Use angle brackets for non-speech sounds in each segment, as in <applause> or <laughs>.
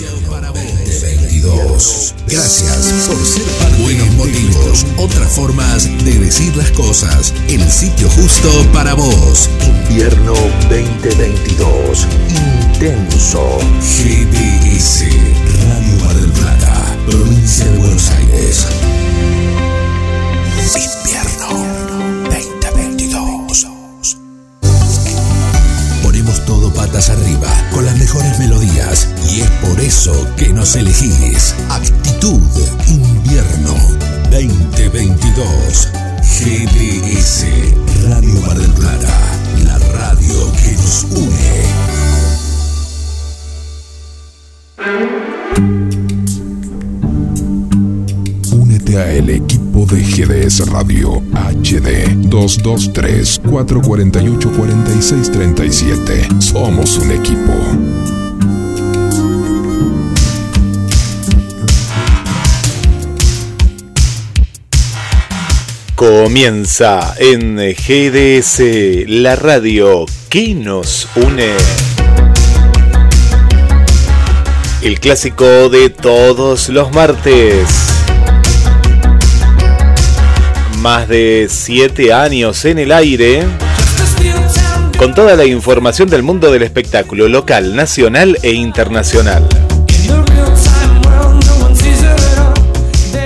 2022. Gracias por ser parte Buenos motivos, otras formas de decir las cosas. El sitio justo para vos. Invierno 2022. Intenso. GDS. Radio Mar del Plata. Provincia de Buenos Aires. Invierno arriba con las mejores melodías y es por eso que nos elegís. Actitud Invierno 2022. GDS Radio Mar del Plata. La radio que nos une. Únete a el de GDS Radio HD 223 448 4637. Somos un equipo. Comienza en GDS, la radio que nos une. El clásico de todos los martes. Más de 7 años en el aire. Con toda la información del mundo del espectáculo local, nacional e internacional.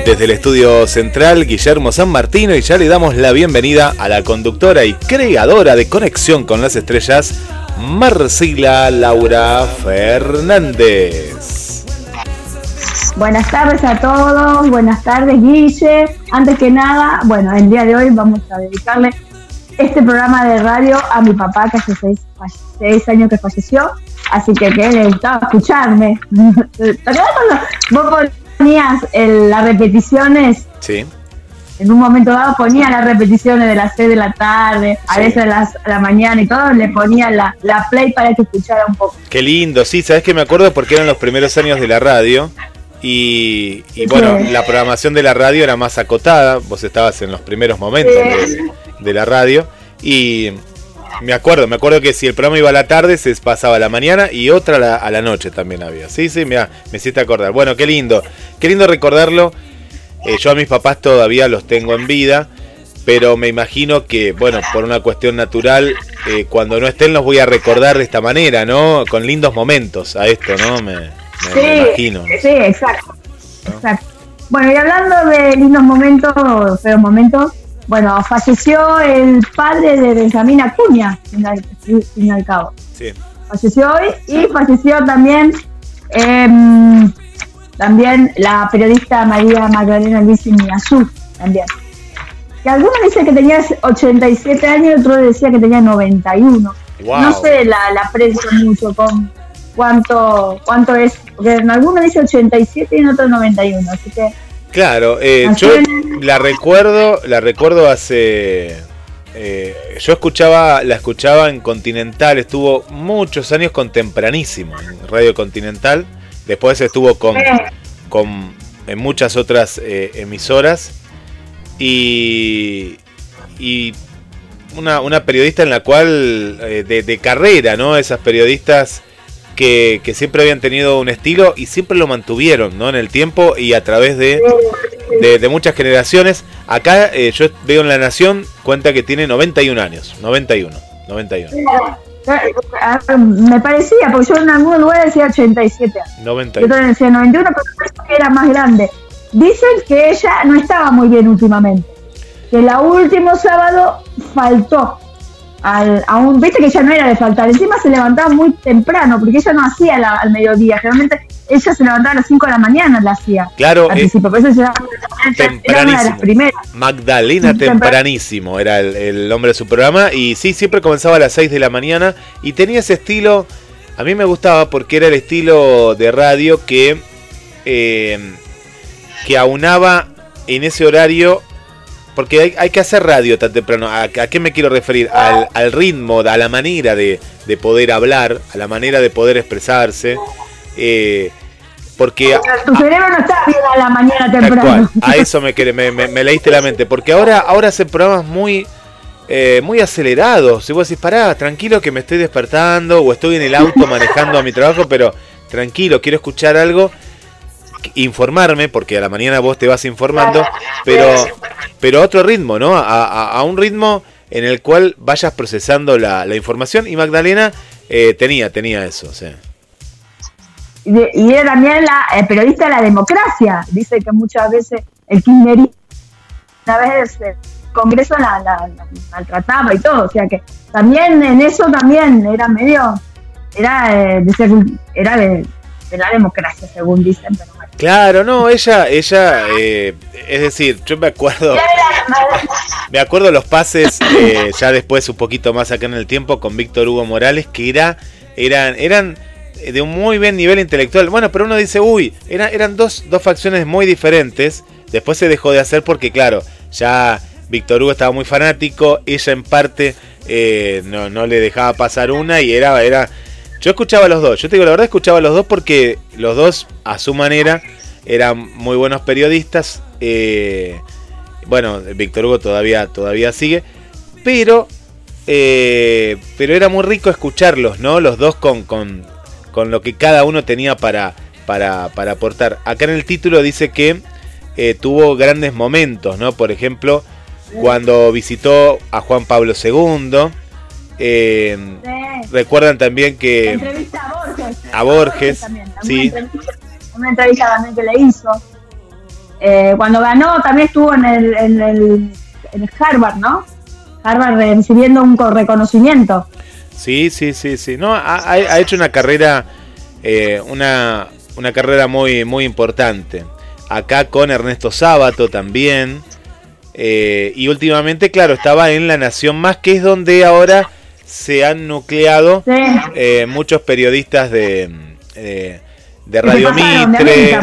Desde el estudio central, Guillermo San Martino, y ya le damos la bienvenida a la conductora y creadora de Conexión con las Estrellas, Marcila Laura Fernández. Buenas tardes a todos, buenas tardes Guille. Antes que nada, bueno, el día de hoy vamos a dedicarle este programa de radio a mi papá que hace seis, seis años que falleció, así que que le gustaba escucharme. <laughs> ¿Te acuerdas cuando vos ponías el- las repeticiones? Sí. En un momento dado ponía las repeticiones de las 6 de la tarde, a Sí. veces de las, a la mañana y todo, le ponía la, la play para que escuchara un poco. Qué lindo, sí, sabes que me acuerdo porque eran los primeros años de la radio y, y bueno, Sí. la programación de la radio era más acotada, vos estabas en los primeros momentos Sí. de, de la radio y me acuerdo, me acuerdo que si el programa iba a la tarde se pasaba a la mañana y otra a la, a la noche también había. Sí, sí, mira, me hiciste acordar. Bueno, qué lindo, qué lindo recordarlo. Eh, yo a mis papás todavía los tengo en vida. Pero me imagino que, bueno, por una cuestión natural, eh, cuando no estén los voy a recordar de esta manera, ¿no? Con lindos momentos a esto, ¿no? Me, me- me imagino. ¿no? Sí, exacto. exacto. Bueno, y hablando de lindos momentos, feos momentos, bueno, falleció el padre de Benjamín Acuña, al, fin al cabo. Sí. Falleció hoy y falleció también em, también la periodista María Magdalena Luis Azul, también. Que algunos dicen que tenía 87 años y otros decían que tenía 91. Wow. No sé la, la prensa mucho con cuánto cuánto es, porque en algunos dice 87 y en otros 91, así que Claro, eh, yo en- la recuerdo, la recuerdo hace. eh, yo escuchaba, la escuchaba en Continental, estuvo muchos años con Tempranísimo, en Radio Continental. Después estuvo con, con en muchas otras eh, emisoras. Y, y una, una periodista en la cual, de, de carrera, ¿no? Esas periodistas que, que siempre habían tenido un estilo y siempre lo mantuvieron, ¿no? En el tiempo y a través de, de, de muchas generaciones. Acá eh, yo veo en La Nación, cuenta que tiene 91 años. 91. 91. eh, me parecía, porque yo en algunos lugares decía 87 años. Yo 91. también decía 91, pero que era más grande. Dicen que ella no estaba muy bien últimamente. Que el último sábado faltó. Al, a un, viste que ya no era de faltar. Encima se levantaba muy temprano, porque ella no hacía la- al mediodía. Generalmente ella se levantaba a las 5 de la mañana, la hacía. Claro, eh. Por eso se llamaba- era una de tempranísimo. las primeras. Magdalena Tempran- Tempranísimo era el, el nombre de su programa. Y sí, siempre comenzaba a las 6 de la mañana. Y tenía ese estilo. A mí me gustaba porque era el estilo de radio que. eh, que aunaba en ese horario. Porque hay, hay que hacer radio tan temprano. ¿A, a qué me quiero referir? Al, al ritmo, a la manera de, de poder hablar, a la manera de poder expresarse. eh, porque Tu cerebro no está bien a la mañana temprano. A eso me, me, me- me leíste la mente. Porque ahora, ahora hacen programas muy, eh, muy acelerados. Si vos decís, pará, tranquilo que me estoy despertando o estoy en el auto manejando a mi trabajo, pero tranquilo, quiero escuchar algo, informarme, porque a la mañana vos te vas informando, pero, pero a otro ritmo, ¿no? A, un ritmo en el cual vayas procesando la, información y Magdalena eh, tenía, tenía eso, sí. Y, era también la eh, periodista de la democracia. Dice que muchas veces el kirchnerismo, una vez el Congreso la, maltrataba y todo. O sea que también en eso también era medio, era, eh, de, era de, la democracia, según dicen. Pero Claro, no, ella, ella, eh, es decir, yo me acuerdo, <laughs> me acuerdo los pases, ya después un poquito más acá en el tiempo con Víctor Hugo Morales, que era, eran, eran de un muy buen nivel intelectual. Bueno, pero uno dice, uy, eran dos, dos facciones muy diferentes. Después se dejó de hacer porque, claro, ya Víctor Hugo estaba muy fanático, ella en parte eh, no, no, le dejaba pasar una y era, era... Yo escuchaba a los dos, yo te digo la verdad, escuchaba a los dos porque los dos, a su manera, eran muy buenos periodistas. Eh, bueno, Víctor Hugo todavía, todavía sigue, pero, eh, pero era muy rico escucharlos, ¿no? Los dos con, con, con lo que cada uno tenía para, para, aportar. Acá en el título dice que eh, tuvo grandes momentos, ¿no? Por ejemplo, cuando visitó a Juan Pablo II. Eh, recuerdan también que... Entrevista a Borges. A Borges, sí. Una entrevista, también que le hizo. Eh, cuando ganó también estuvo en el, en el, en Harvard, ¿no? Harvard recibiendo un reconocimiento. Sí, sí, sí, sí. No, ha, hecho una carrera, eh, una, una, carrera muy, muy importante. Acá con Ernesto Sábato también. Eh, y últimamente, claro, estaba en La Nación Más, que es donde ahora se han nucleado eh, muchos periodistas de, de Radio Mitre,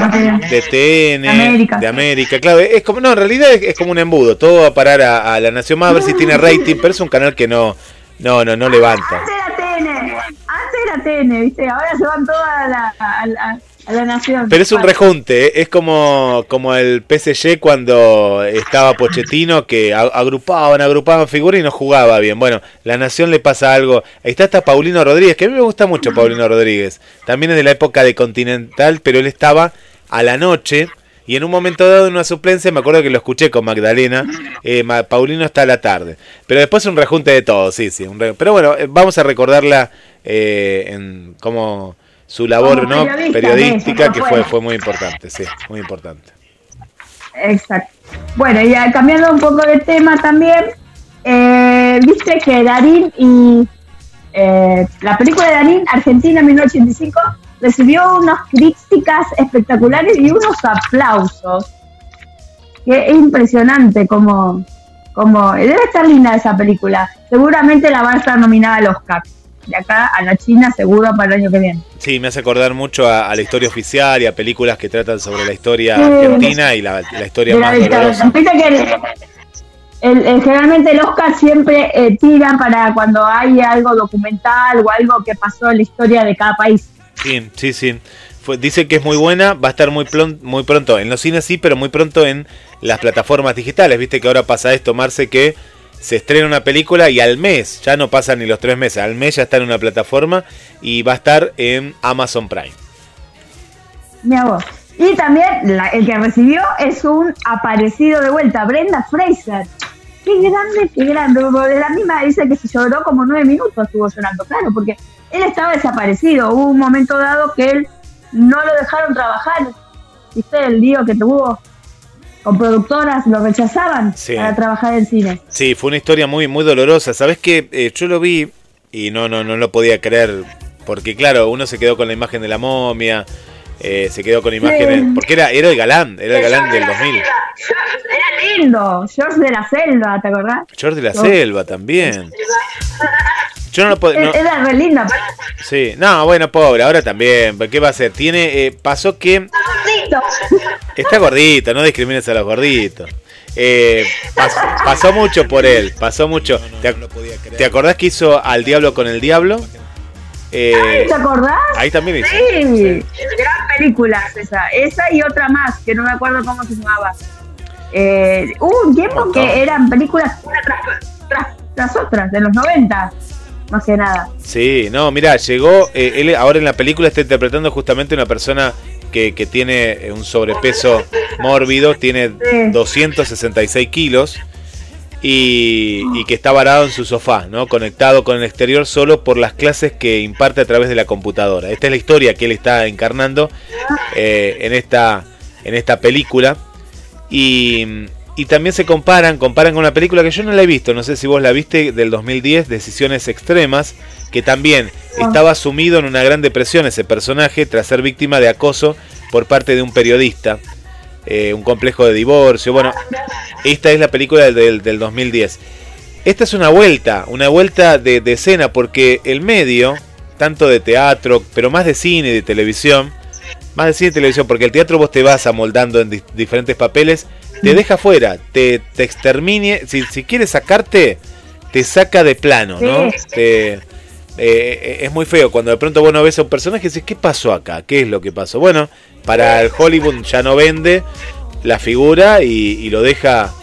de, TN, de América. Claro, es como, no, en realidad es, como un embudo. Todo va a parar a, a La Nación Más a ver si tiene rating, pero es un canal que no no, no, no levanta. Antes era TN, antes era TN, ¿viste? Ahora se van todas a la, a, la, nación. Pero es un rejunte, ¿eh? es como, como el PSG cuando estaba Pochettino, que agrupaban, agrupaban figuras y no jugaba bien. Bueno, la nación le pasa algo. Ahí está hasta Paulino Rodríguez, que a mí me gusta mucho Paulino Rodríguez. También es de la época de Continental, pero él estaba a la noche y en un momento dado, en una suplencia, me acuerdo que lo escuché con Magdalena, eh, Paulino está a la tarde. Pero después un rejunte de todo, sí, sí. Pero bueno, eh, vamos a recordarla eh, en como su labor ¿no? periodística, que fue, fue muy importante, sí, muy importante. Exacto. Bueno, y cambiando un poco de tema también, viste que Darín y la película de Darín, Argentina 1985, recibió unas críticas espectaculares y unos aplausos. Que es impresionante como, como debe estar linda esa película. Seguramente la va a estar nominada al Oscar. De acá a la China seguro para el año que viene. Sí, me hace acordar mucho a, la historia oficial y a películas que tratan sobre la historia argentina y la, historia más dolorosa. el, generalmente el Oscar siempre eh, tira para cuando hay algo documental o algo que pasó en la historia de cada país. Sí, sí, sí. dice que es muy buena, va a estar muy, muy pronto en los cines, sí, pero muy pronto en las plataformas digitales. Viste que ahora pasa esto, Marce, que se estrena una película y al mes, ya no pasan ni los tres meses, al mes ya está en una plataforma y va a estar en Amazon Prime. Mi vos. Y también el que recibió es un aparecido de vuelta, Brenda Fraser. Qué grande, qué grande. De la misma dice que se lloró como nueve minutos, estuvo llorando, claro, porque él estaba desaparecido. Hubo un momento dado que él no lo dejaron trabajar. ¿Viste el lío que tuvo con productoras? Lo rechazaban para trabajar en cine. Sí, fue una historia muy, muy dolorosa. ¿Sabes qué? Eh, yo lo vi y no, no, no lo podía creer. Porque claro, uno se quedó con la imagen de la momia. Eh, se quedó con imágenes. Porque era, era el galán, era el galán del 2000. Era lindo, George de la Selva, ¿te acordás? George de la Selva también. <laughs> Yo no lo puedo. Era re linda. Sí, no, bueno, pobre, ahora también. ¿Qué va a hacer? Tiene. Eh, pasó que. Está gordito. Está gordito, no discrimines a los gorditos. Eh, pasó, mucho por él, pasó mucho. ¿Te, acordás que hizo Al Diablo con el Diablo? Eh, ¿Te acordás? Ahí también hizo. Sí, gran película esa. Esa y otra más, que no me acuerdo cómo se llamaba. Eh, hubo un tiempo que eran películas una tras, tras, otras, de los 90. Más que nada. Sí, no, mira, llegó, eh, él ahora en la película está interpretando justamente una persona que, que tiene un sobrepeso <laughs> mórbido, tiene 266 kilos y, y, que está varado en su sofá, ¿no? conectado con el exterior solo por las clases que imparte a través de la computadora. Esta es la historia que él está encarnando eh, en, esta, en esta película. Y, y también se comparan, comparan con una película que yo no la he visto, no sé si vos la viste, del 2010, Decisiones Extremas, que también estaba sumido en una gran depresión ese personaje tras ser víctima de acoso por parte de un periodista, eh, un complejo de divorcio. Bueno, esta es la película del, del 2010. Esta es una vuelta, una vuelta de, de, escena, porque el medio, tanto de teatro, pero más de cine y de televisión, más de cine y televisión, porque el teatro vos te vas amoldando en di diferentes papeles, te deja fuera, te, te extermine, si, si quieres sacarte, te saca de plano, ¿no? Sí. Te, eh, es muy feo cuando de pronto vos no ves a un personaje y dices, ¿qué pasó acá? ¿Qué es lo que pasó? Bueno, para el Hollywood ya no vende la figura y, y lo deja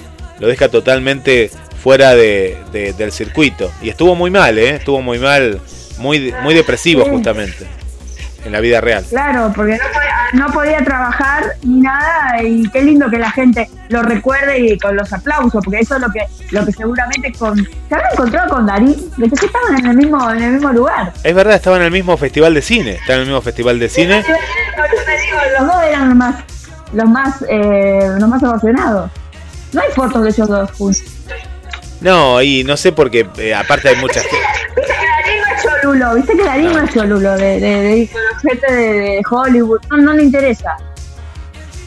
lo deja totalmente fuera de, de, del circuito. Y estuvo muy mal, ¿eh? Estuvo muy mal, muy, muy depresivo Sí. justamente, en la vida real. Claro, porque no podía, no podía trabajar ni nada y qué lindo que la gente lo recuerde y con los aplausos, porque eso es lo que lo que seguramente con se habrá encontrado con Darín, de que estaban en el mismo en el mismo lugar. Es verdad, estaba en el mismo festival de cine. Está en el mismo festival de cine. Los dos eran los más los más eh, los más emocionados. No hay fotos de ellos dos juntos. No, y no sé porque eh, aparte hay muchas... Viste que Darín no es cholulo, viste que Darín no es cholulo de, de, de, de, de Hollywood, no, no le interesa.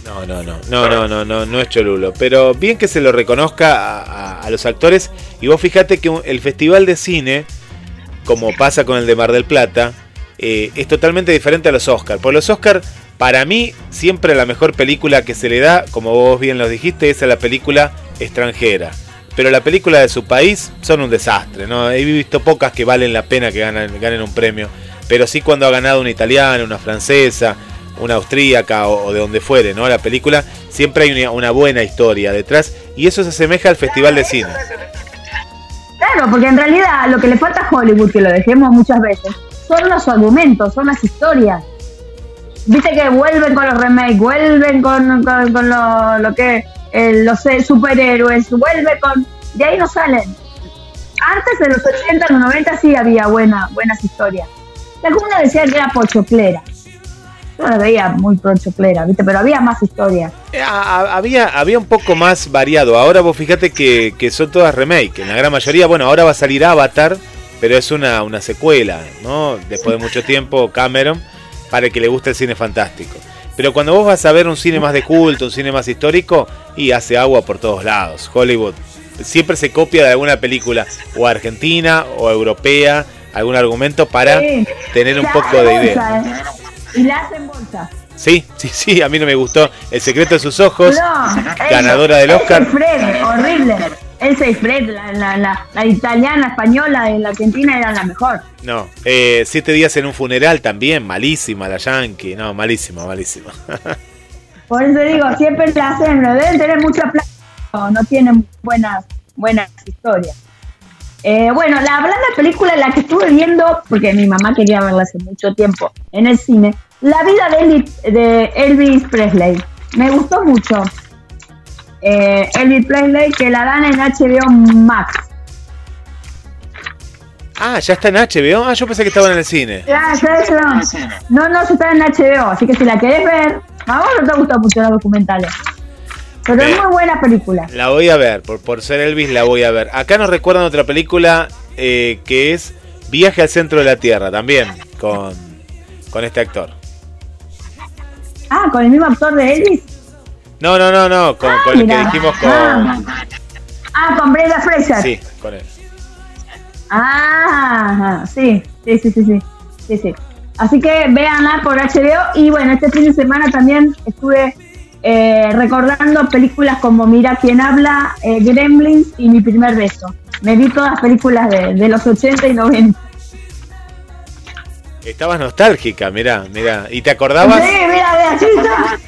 No, no, no, no, no, no, no, no es cholulo. Pero bien que se lo reconozca a, a, a los actores. Y vos fijate que el festival de cine, como pasa con el de Mar del Plata, eh, es totalmente diferente a los Oscars. Por los Oscars, para mí, siempre la mejor película que se le da, como vos bien lo dijiste, es a la película extranjera. Pero la película de su país son un desastre, ¿no? He visto pocas que valen la pena que ganen, un premio. Pero sí cuando ha ganado una italiana, una francesa, una austríaca o, de donde fuere, ¿no? La película siempre hay una, una buena historia detrás y eso se asemeja al Festival de Cine. Claro, porque en realidad lo que le falta a Hollywood, que lo dejemos muchas veces, son los argumentos, son las historias. Viste que vuelven con los remakes, vuelven con, con, lo que eh, los superhéroes, vuelve con... De ahí no salen. Antes de los 80, los 90 sí había buena, buenas historias. Algunos decían que era pochoclera. Yo la veía muy pochoclera, ¿viste? Pero había más historias. Eh, Había, había un poco más variado. Ahora vos fíjate que, que son todas remake. En la gran mayoría, bueno, ahora va a salir Avatar, pero es una, una secuela, ¿no? Después de mucho tiempo, Cameron, para el que le guste el cine fantástico. Pero cuando vos vas a ver un cine más de culto, un cine más histórico, y hace agua por todos lados. Hollywood siempre se copia de alguna película, o argentina, o europea, algún argumento para Sí. tener un poco de idea. bolsa, ¿eh? Y la hacen bolsa. Sí, sí, sí, a mí no me gustó. El secreto de sus ojos, No, ganadora del Oscar. Fred, horrible. Elsa y Fred, la, la, la, la italiana, española y la argentina eran la mejor. No, eh, siete días en un funeral también, malísima la Yankee, no, malísima, malísima. <laughs> Por eso digo, siempre la hacen, deben tener mucha plata, no, no tienen buenas, buenas historias. Eh, bueno, la hablando de película, la que estuve viendo, porque mi mamá quería verla hace mucho tiempo en el cine, La vida de Elvis, de Elvis Presley. Me gustó mucho. Eh, Elvis Presley, que la dan en HBO Max. Ah, ya está en HBO. Ah, yo pensé que estaba en el cine. Ya, ya, ya. No, no, se está en HBO, así que si la querés ver, a vos no te gustan mucho los documentales. Pero es muy buena película. La voy a ver, por, por ser Elvis la voy a ver. Acá nos recuerdan otra película eh, que es Viaje al centro de la Tierra, también, con, con este actor. Ah, con el mismo actor de Elvis. No, no, no, no, con, Ah, con el que mira. dijimos con... Ah, Ah, con Brenda Fraser. Sí, con él. Ah, ajá, sí, sí, sí, sí, sí, sí, sí. Así que véanla por HBO y bueno, este fin de semana también estuve eh, recordando películas como Mira quién habla, eh, Gremlins y Mi primer beso. Me vi todas las películas de, de los 80 y 90. Estabas nostálgica, mirá, mirá. ¿Y te acordabas? Sí, mira, mira.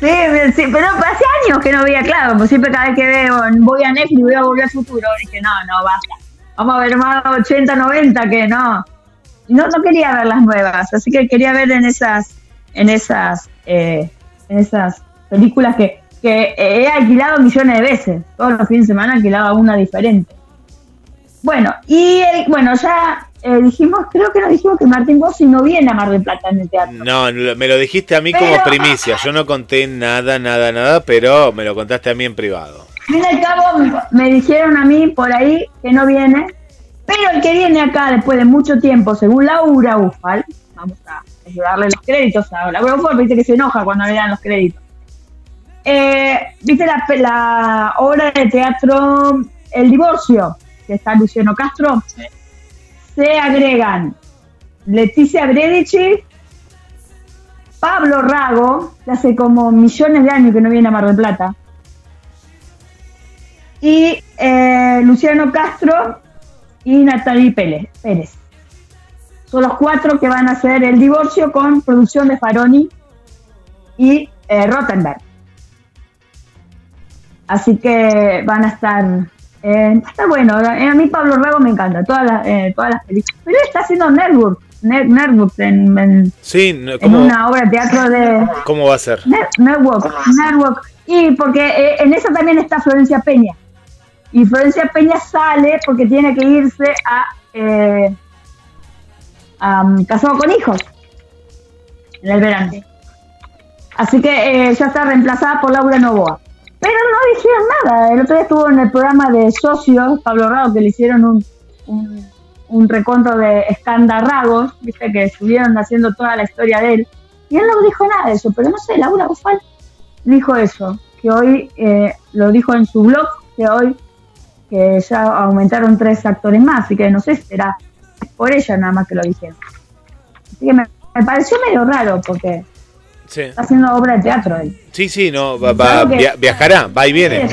Sí, sí, pero hace años que no veía, claro, pues siempre cada vez que veo, voy a Netflix, voy a volver al futuro, dije, no, no, basta. Vamos a ver más 80, 90, que no. No, no quería ver las nuevas, así que quería ver en esas, en esas, eh, en esas películas que, que he alquilado millones de veces. Todos los fines de semana alquilaba una diferente. Bueno, y bueno, ya eh, dijimos, creo que nos dijimos que Martín Bossi no viene a Mar del Plata en el teatro. No, me lo dijiste a mí como primicia. Yo no conté nada, nada, nada, pero me lo contaste a mí en privado. Al al cabo, me dijeron a mí por ahí que no viene, pero el que viene acá después de mucho tiempo, según Laura Ufal, vamos a darle los créditos a Laura Ufal, viste que se enoja cuando le dan los créditos. Eh, viste la, la obra de teatro El Divorcio, que está Luciano Castro, se agregan Leticia Bredici, Pablo Rago, que hace como millones de años que no viene a Mar del Plata, y eh, Luciano Castro y Natalie Pérez. Son los cuatro que van a hacer el divorcio con producción de Faroni y eh, Rottenberg. Así que van a estar eh, está bueno, eh, a mí Pablo Rago me encanta, todas las, eh, todas las películas. Pero está haciendo Network, Network en, sí, en una obra de teatro de... ¿Cómo va a ser? Network, Network. Y porque en esa también está Florencia Peña. Y Florencia Peña sale porque tiene que irse a, a Casado con Hijos en el verano. Así que ya está reemplazada por Laura Novoa. Pero no dijeron nada. El otro día estuvo en el programa de socios, Pablo Rago, que le hicieron un, un, un reconto de escandarragos, viste, que estuvieron haciendo toda la historia de él. Y él no dijo nada de eso, pero no sé, Laura Bufal dijo eso, que hoy eh, lo dijo en su blog, que hoy que ya aumentaron tres actores más, así que no sé, será por ella nada más que lo dijeron. Así que me pareció medio raro, porque Está haciendo obra de teatro él. Sí, sí, no, va, viajará, va y viene.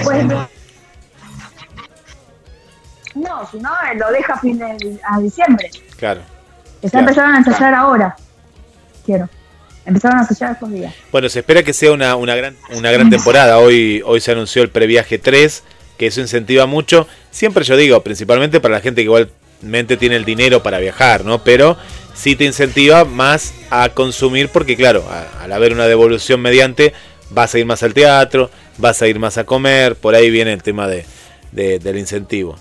No, si no, lo deja a fin de, a diciembre. Claro. Está empezaron a ensayar ahora. Quiero. Empezaron a ensayar estos días. Bueno, se espera que sea una, una, gran, una gran temporada. Hoy, hoy se anunció el previaje 3, que eso incentiva mucho. Siempre yo digo, principalmente para la gente que igualmente tiene el dinero para viajar, ¿no? Pero sí te incentiva más a consumir porque claro, al haber una devolución mediante, vas a ir más al teatro, vas a ir más a comer, por ahí viene el tema de, del incentivo.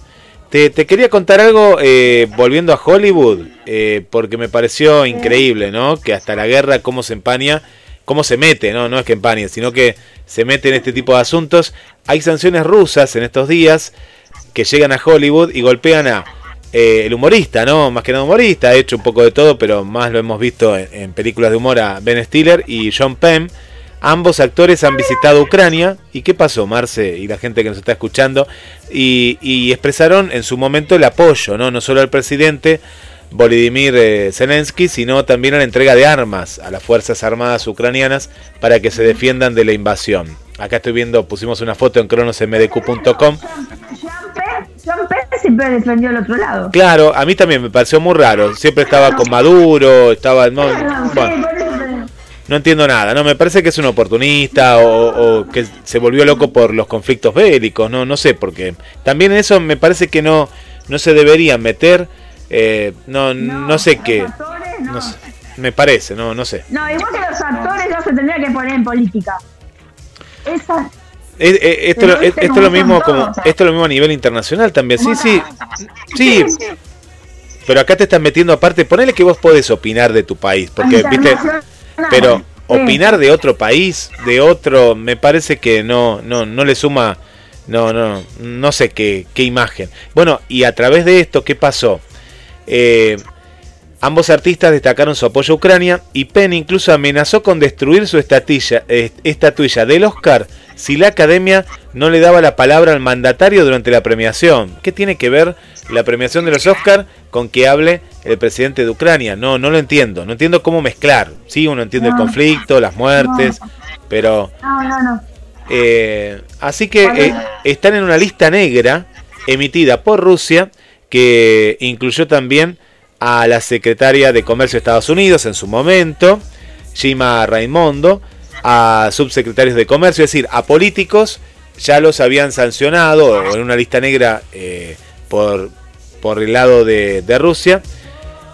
Te, quería contar algo eh, volviendo a Hollywood, eh, porque me pareció increíble, ¿no? Que hasta la guerra, cómo se empaña, cómo se mete, ¿no? No es que empañe, sino que se mete en este tipo de asuntos. Hay sanciones rusas en estos días que llegan a Hollywood y golpean a eh, el humorista, ¿no? Más que nada humorista, ha hecho un poco de todo, pero más lo hemos visto en, películas de humor a Ben Stiller y John Penn. Ambos actores han visitado Ucrania. ¿Y qué pasó, Marce y la gente que nos está escuchando? Y, expresaron en su momento el apoyo, ¿no? No solo al presidente Volodymyr eh, Zelensky, sino también a la entrega de armas a las Fuerzas Armadas ucranianas para que se defiendan de la invasión. Acá estoy viendo, pusimos una foto en cronosmdq.com siempre defendió al otro lado. Claro, a mí también me pareció muy raro. Siempre estaba con Maduro, estaba. No, no entiendo nada, ¿no? Me parece que es un oportunista o, que se volvió loco por los conflictos bélicos, ¿no? No sé, porque también eso me parece que no, no se debería meter. Eh, no, no, sé qué. me parece, no, no sé. No, igual que los actores no se tendría que poner en política. Esa, esto, esto, es lo mismo como esto es lo mismo a nivel internacional también. Sí, sí. Sí. Pero acá te están metiendo aparte, ponele que vos podés opinar de tu país, porque viste, pero opinar de otro país, de otro, me parece que no no no le suma no no no sé qué qué imagen. Bueno, y a través de esto qué pasó? Eh, Ambos artistas destacaron su apoyo a Ucrania y Penn incluso amenazó con destruir su estatuilla, eh, estatuilla del Oscar si la academia no le daba la palabra al mandatario durante la premiación. ¿Qué tiene que ver la premiación de los Oscars con que hable el presidente de Ucrania? No, no lo entiendo. No entiendo cómo mezclar. Sí, uno entiende el conflicto, las muertes, pero... Eh, así que eh, están en una lista negra emitida por Rusia que incluyó también a la secretaria de Comercio de Estados Unidos en su momento, Gima Raimondo, a subsecretarios de Comercio, es decir, a políticos ya los habían sancionado en una lista negra eh, por por el lado de, de Rusia.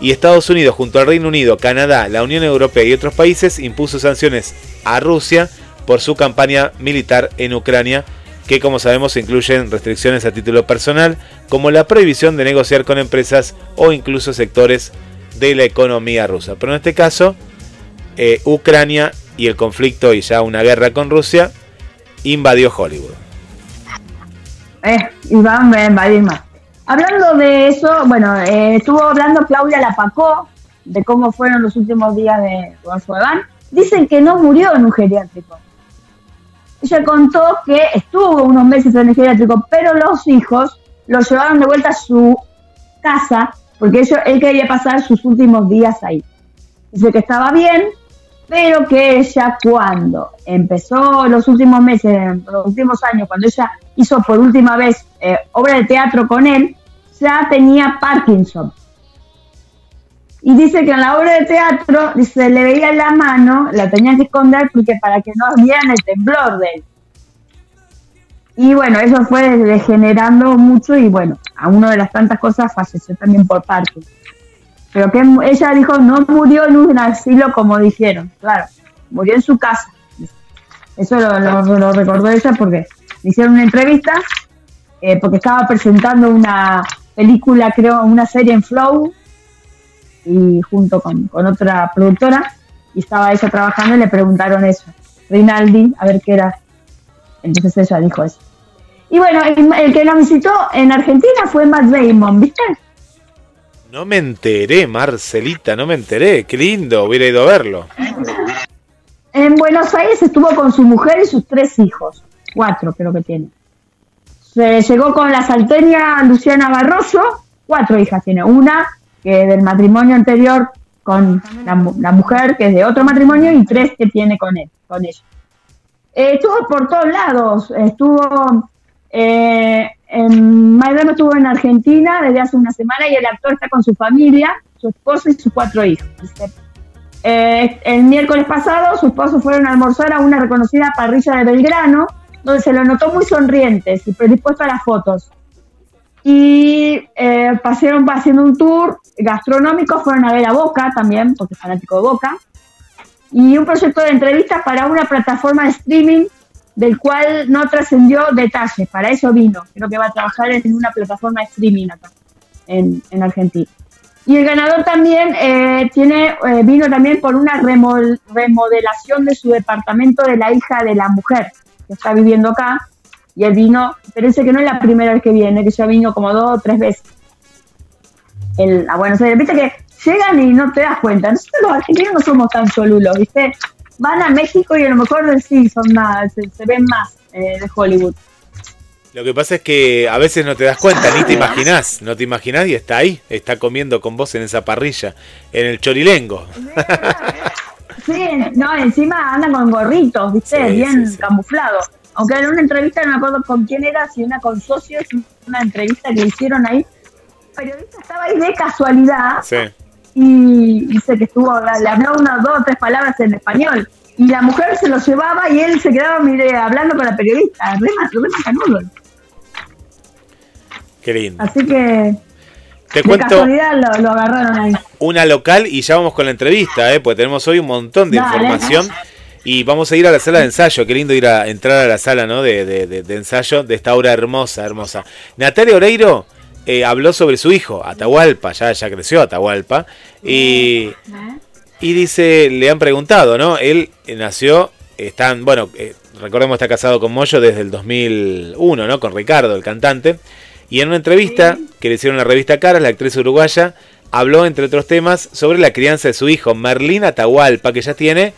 Y Estados Unidos, junto al Reino Unido, Canadá, la Unión Europea y otros países, impuso sanciones a Rusia por su campaña militar en Ucrania, que como sabemos incluyen restricciones a título personal, como la prohibición de negociar con empresas o incluso sectores de la economía rusa. Pero en este caso, eh, Ucrania y el conflicto y ya una guerra con Rusia invadió Hollywood. Eh, a invadir más. Hablando de eso, bueno, eh, estuvo hablando Claudia Lapacó de cómo fueron los últimos días de Volkswagen. Dicen que no murió en un geriátrico. Ella contó que estuvo unos meses en el geriátrico, pero los hijos lo llevaron de vuelta a su casa porque ellos, él quería pasar sus últimos días ahí. Dice que estaba bien, pero que ella cuando empezó los últimos meses, los últimos años, cuando ella hizo por última vez eh, obra de teatro con él, ya tenía Parkinson. Y dice que en la obra de teatro se le veía la mano, la tenía que esconder porque para que no vieran el temblor de él. Y bueno, eso fue degenerando mucho y bueno, a una de las tantas cosas falleció también por Parkinson. Pero que ella dijo, no murió en un asilo como dijeron, claro, murió en su casa. Eso lo, recordó ella porque le hicieron una entrevista, eh, porque estaba presentando una película, creo, una serie en Flow, y junto con, con otra productora, y estaba ella trabajando y le preguntaron eso, Rinaldi, a ver qué era. Entonces ella dijo eso. Y bueno, el, que nos visitó en Argentina fue Matt Damon, ¿viste? No me enteré, Marcelita, no me enteré. Qué lindo, hubiera ido a verlo. En Buenos Aires estuvo con su mujer y sus tres hijos. Cuatro creo que tiene. Se llegó con la salteña Luciana Barroso. Cuatro hijas tiene. Una que del matrimonio anterior con la, mujer que es de otro matrimonio y tres que tiene con él, con ella. Eh, estuvo por todos lados. Estuvo eh, en, estuvo en Argentina desde hace una semana y el actor está con su familia, su esposo y sus cuatro hijos. Eh, el miércoles pasado, sus esposos fueron a almorzar a una reconocida parrilla de Belgrano, donde se lo notó muy sonriente y predispuesto a las fotos. Y eh, pasaron haciendo un tour gastronómico, fueron a ver a Boca también, porque es fanático de Boca, y un proyecto de entrevistas para una plataforma de streaming del cual no trascendió detalles. Para eso vino. Creo que va a trabajar en una plataforma de streaming acá, en, Argentina. Y el ganador también eh, tiene, eh, vino también por una remodelación de su departamento de la hija de la mujer que está viviendo acá. Y él vino, parece que no es la primera vez que viene, que ya vino como dos o tres veces. El, a Buenos Aires, viste que llegan y no te das cuenta. Nosotros los argentinos no somos tan cholulos, ¿viste? van a México y a lo mejor sí son más, se, ven más eh, de Hollywood. Lo que pasa es que a veces no te das cuenta, ni te imaginás, no te imaginás y está ahí, está comiendo con vos en esa parrilla, en el chorilengo. <laughs> Sí, no, encima anda con gorritos, viste, bien camuflado. Aunque en una entrevista, no me acuerdo con quién era, si una con socios, una entrevista que hicieron ahí, el periodista estaba ahí de casualidad. Sí y dice que estuvo, le habló unas dos o tres palabras en español. Y la mujer se lo llevaba y él se quedaba mire, hablando con la periodista. Re, re Qué lindo. Así que te de casualidad lo, agarraron ahí. Una local y ya vamos con la entrevista, ¿eh? porque tenemos hoy un montón de información. Y vamos a ir a la sala de ensayo. Qué lindo ir a entrar a la sala ¿no? de, de, de ensayo de esta obra hermosa, hermosa. Natalia Oreiro eh, habló sobre su hijo, Atahualpa, ya, ya creció Atahualpa, y, y dice, le han preguntado, ¿no? Él nació, están, bueno, eh, recordemos está casado con Moyo desde el 2001, ¿no? Con Ricardo, el cantante, y en una entrevista que le hicieron en la revista Caras, la actriz uruguaya habló, entre otros temas, sobre la crianza de su hijo, Merlín Atahualpa, que ya tiene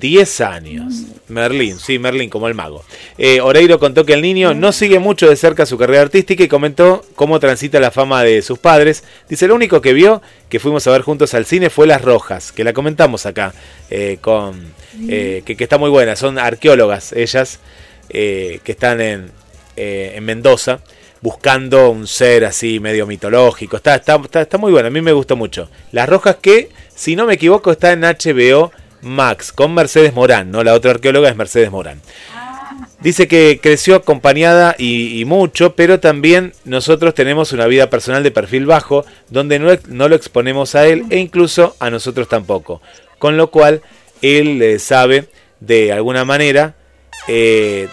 10 años. Merlín, sí, Merlín, como el mago. Eh, Oreiro contó que el niño no sigue mucho de cerca su carrera artística y comentó cómo transita la fama de sus padres. Dice, lo único que vio que fuimos a ver juntos al cine fue Las Rojas, que la comentamos acá, eh, con, eh, que, está muy buena. Son arqueólogas ellas, que están en, en Mendoza buscando un ser así medio mitológico. Está, está, está, está muy bueno, a mí me gusta mucho. Las Rojas que, si no me equivoco, está en HBO Max con Mercedes Morán, ¿no? La otra arqueóloga es Mercedes Morán. Dice que creció acompañada y, mucho, pero también nosotros tenemos una vida personal de perfil bajo, donde no, lo exponemos a él e incluso a nosotros tampoco. Con lo cual, él eh, sabe de alguna manera eh,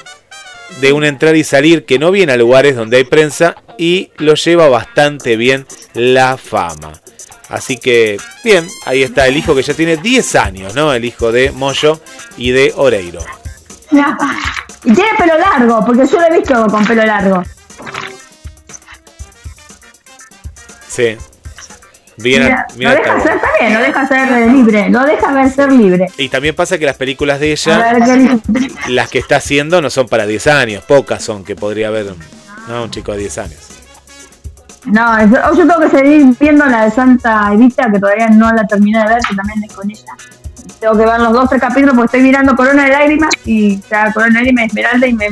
de un entrar y salir que no viene a lugares donde hay prensa y lo lleva bastante bien la fama. Así que, bien, ahí está el hijo que ya tiene 10 años, ¿no? El hijo de Moyo y de Oreiro. <laughs> Y tiene pelo largo, porque yo lo he visto con pelo largo. Sí. Bien, lo deja ser, está bien, lo deja ser libre, lo deja ver ser libre. Y también pasa que las películas de ella, las que está haciendo no son para 10 años, pocas son que podría haber ¿no? un chico de 10 años. No, yo, tengo que seguir viendo la de Santa Evita, que todavía no la terminé de ver, que también con ella. Tengo que ver los dos tres capítulos porque estoy mirando Corona de Lágrimas y ya Corona de Lágrimas Esmeralda y me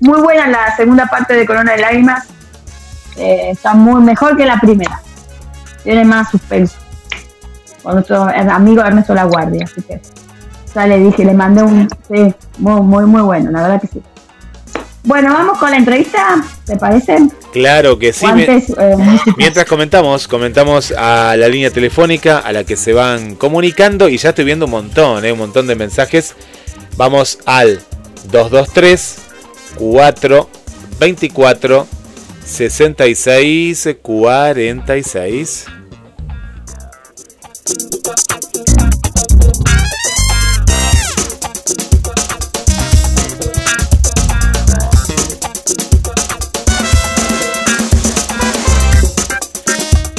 muy buena la segunda parte de Corona de Lágrimas. Eh, está muy mejor que la primera. Tiene más suspenso. Con nuestro amigo Ernesto La Guardia, así que ya le dije, le mandé un sí, muy, muy, muy bueno, la verdad que sí. Bueno, vamos con la entrevista, ¿te parece? Claro que sí. Eh, mientras comentamos, comentamos a la línea telefónica a la que se van comunicando y ya estoy viendo un montón, eh, un montón de mensajes. Vamos al 223 424 66 46.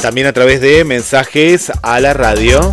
También a través de mensajes a la radio.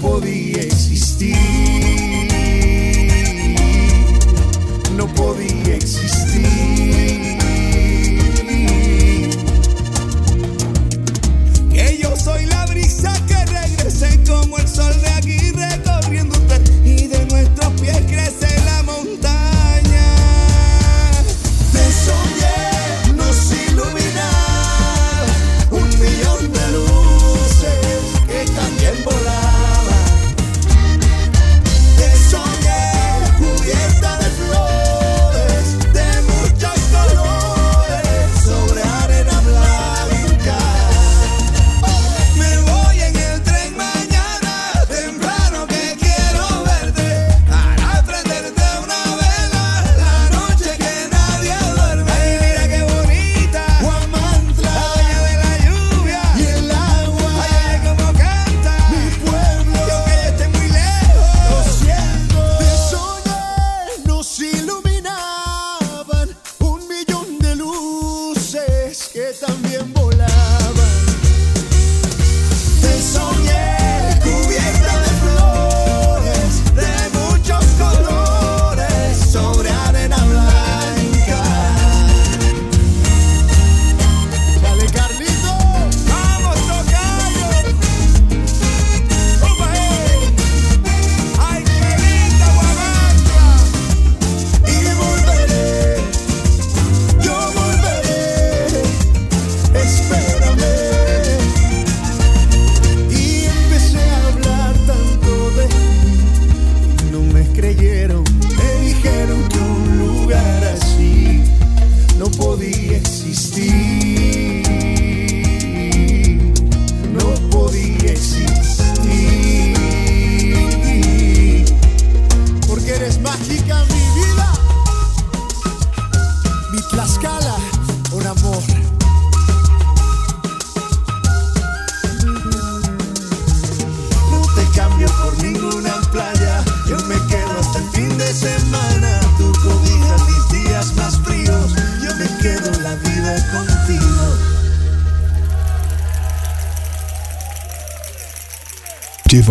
podía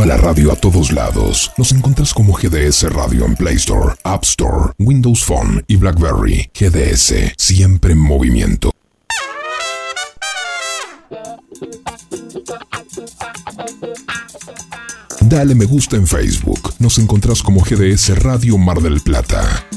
la radio a todos lados. Nos encuentras como GDS Radio en Play Store, App Store, Windows Phone y BlackBerry. GDS, siempre en movimiento. Dale me gusta en Facebook. Nos encontrás como GDS Radio Mar del Plata.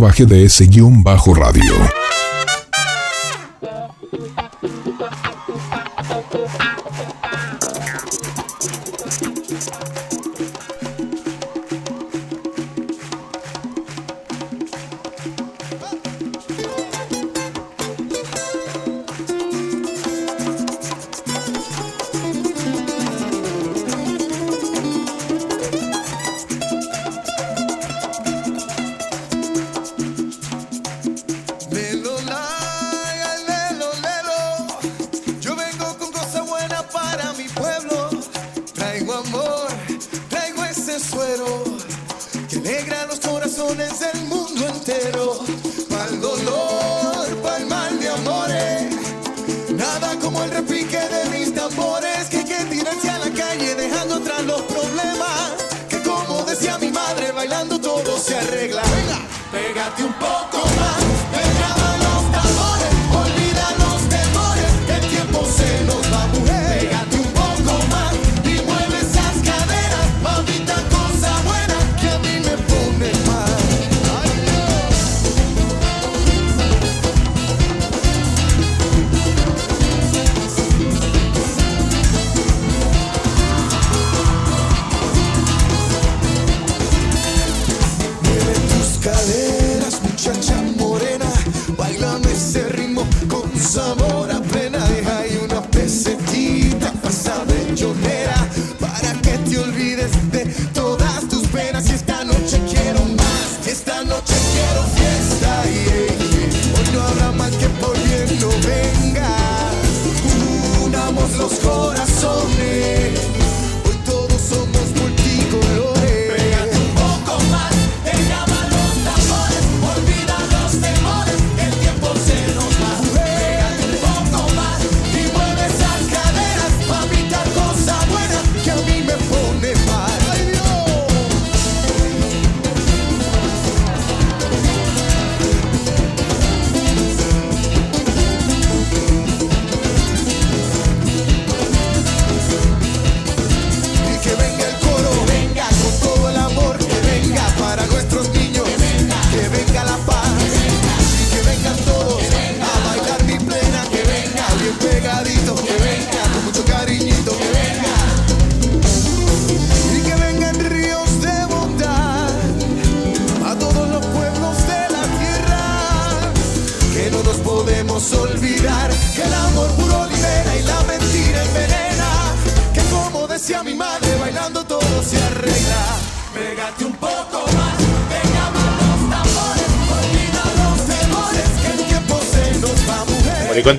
bajo de ese guion bajo radio.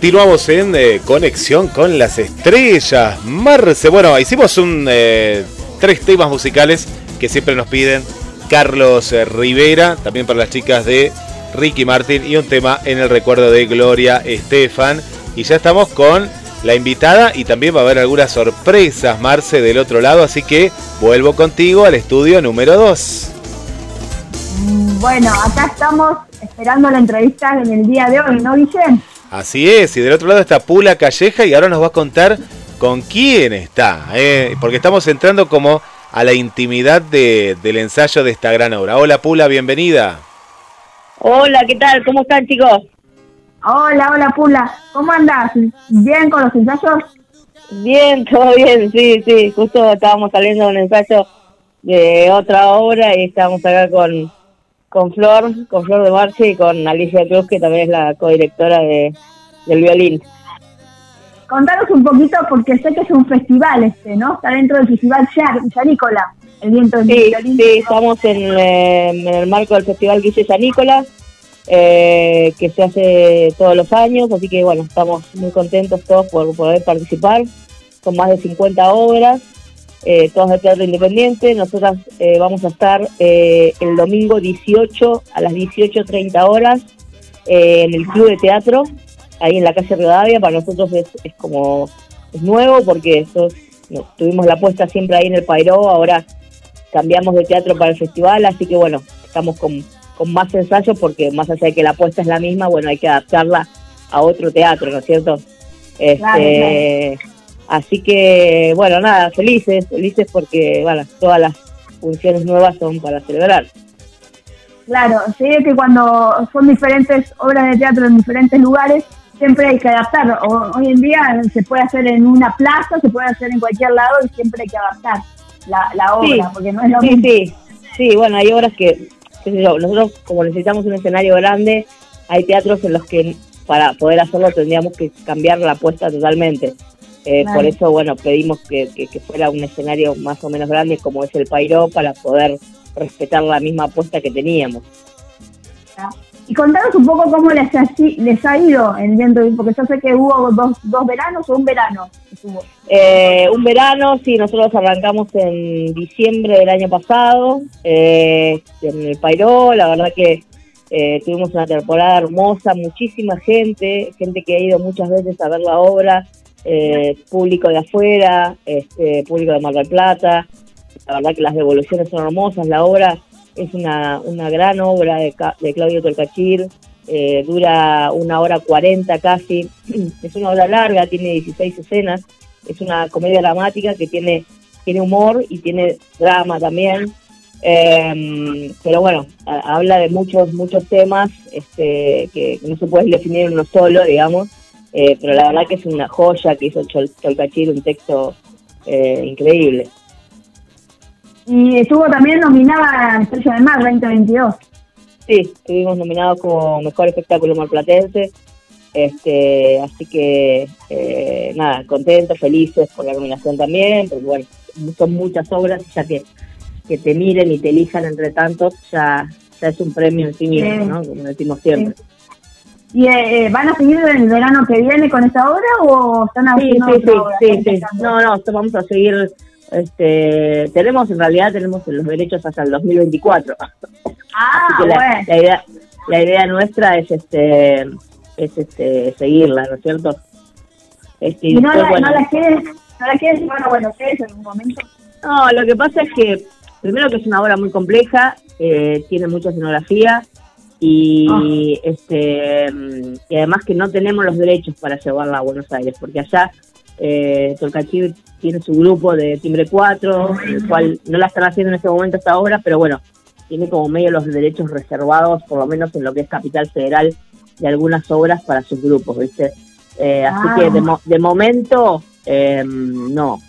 Continuamos en eh, conexión con las estrellas. Marce, bueno, hicimos un eh, tres temas musicales que siempre nos piden Carlos eh, Rivera, también para las chicas de Ricky Martin, y un tema en el recuerdo de Gloria Estefan. Y ya estamos con la invitada y también va a haber algunas sorpresas, Marce, del otro lado, así que vuelvo contigo al estudio número 2. Mm, Bueno, acá estamos esperando la entrevista en el día de hoy, ¿no, Guillén? Así es, y del otro lado está Pula Calleja y ahora nos va a contar con quién está, ¿eh? porque estamos entrando como a la intimidad de- del ensayo de esta gran obra. Hola Pula, bienvenida. Hola, ¿qué tal? ¿Cómo están, chicos? Hola, hola, Pula. ¿Cómo andás? ¿Bien con los ensayos? Bien, <laughs> todo bien, sí, sí. Justo estábamos saliendo de un ensayo de otra obra y estábamos acá con, con Flor, con Flor de Marche y con Alicia Cruz, que también es la codirectora de, del violín. Contanos un poquito, porque sé que es un festival este, ¿no? Está dentro del festival Yanícola, el viento del Sí, violín. sí, estamos en, eh, en el marco del Festival Guille Sanícola, eh, que se hace todos los años, así que bueno, estamos muy contentos todos por poder participar. Son más de 50 obras, eh, todas de teatro independiente. Nosotras eh, vamos a estar eh, el domingo 18 a las 18.30 horas eh, en el Club de Teatro, ahí en la calle Rivadavia. Para nosotros es, es como es nuevo porque eso es- no, tuvimos la puesta siempre ahí en el Pairó, ahora cambiamos de teatro para el festival, así que bueno, estamos con, con más ensayos porque más allá de que la apuesta es la misma, bueno, hay que adaptarla a otro teatro, ¿no es cierto? Este, Claro, Así que, bueno, nada, felices, felices porque, bueno, todas las funciones nuevas son para celebrar. Claro, sí, es que cuando son diferentes obras de teatro en diferentes lugares, siempre hay que adaptar. O- hoy en día se puede hacer en una plaza, se puede hacer en cualquier lado y siempre hay que adaptar la, la obra, Sí, porque no es lo Sí, mismo. sí, sí, bueno, hay obras que, qué sé yo, nosotros como necesitamos un escenario grande, hay teatros en los que para poder hacerlo tendríamos que cambiar la apuesta totalmente. Eh. Por eso, bueno, pedimos que, que- que fuera un escenario más o menos grande como es el Pairó para poder respetar la misma apuesta que teníamos. Y contanos un poco cómo les ha, les ha ido en Viento, porque yo sé que hubo dos, dos veranos o un verano. Eh, un verano, sí, nosotros arrancamos en diciembre del año pasado, eh, en el Pairó, la verdad que Eh, tuvimos una temporada hermosa, muchísima gente, gente que ha ido muchas veces a ver la obra, eh, público de afuera, este, público de Mar del Plata. La verdad que las devoluciones son hermosas. La obra es una, una gran obra de, Claudio Tolcachir, eh, dura una hora cuarenta casi. <clears throat> Es una obra larga, tiene 16 escenas. Es una comedia dramática que tiene, tiene humor y tiene drama también. Eh, pero bueno, habla de muchos, muchos temas este, que no se puede definir uno solo, digamos. Eh, pero la verdad que es una joya que hizo Chol- Tolcachir, un texto eh, increíble. Y estuvo también nominada a Estrella de Mar 2022. Sí, estuvimos nominados como mejor espectáculo marplatense. Este, así que eh, nada, contentos, felices por la nominación también, porque bueno, son muchas obras, ya que, que te miren y te elijan entre tantos, ya, ya es un premio en sí mismo, Sí. ¿no? Como decimos siempre. ¿Y eh, van a seguir el verano que viene con esta obra o están haciendo sí, sí, otra obra? sí, ¿Están sí. No, no, vamos a seguir, este, tenemos en realidad, tenemos los derechos hasta el 2024. Ah, Así que la, bueno. la idea, la idea nuestra es este es este seguirla, ¿no es cierto? Este, ¿Y no después, la, bueno, no la quieres, no la quieres a Buenos Aires en algún momento? no, lo que pasa es que primero que es una obra muy compleja, eh, tiene mucha escenografía y este mm, y además que no tenemos los derechos para llevarla a Buenos Aires, porque allá eh, Tolcachir tiene su grupo de Timbre 4, el cual no la están haciendo en este momento esta obra, pero bueno, tiene como medio los derechos reservados, por lo menos en lo que es Capital Federal, de algunas obras para sus grupos, ¿viste? Eh, así Ah. que de, mo- de momento, eh, no.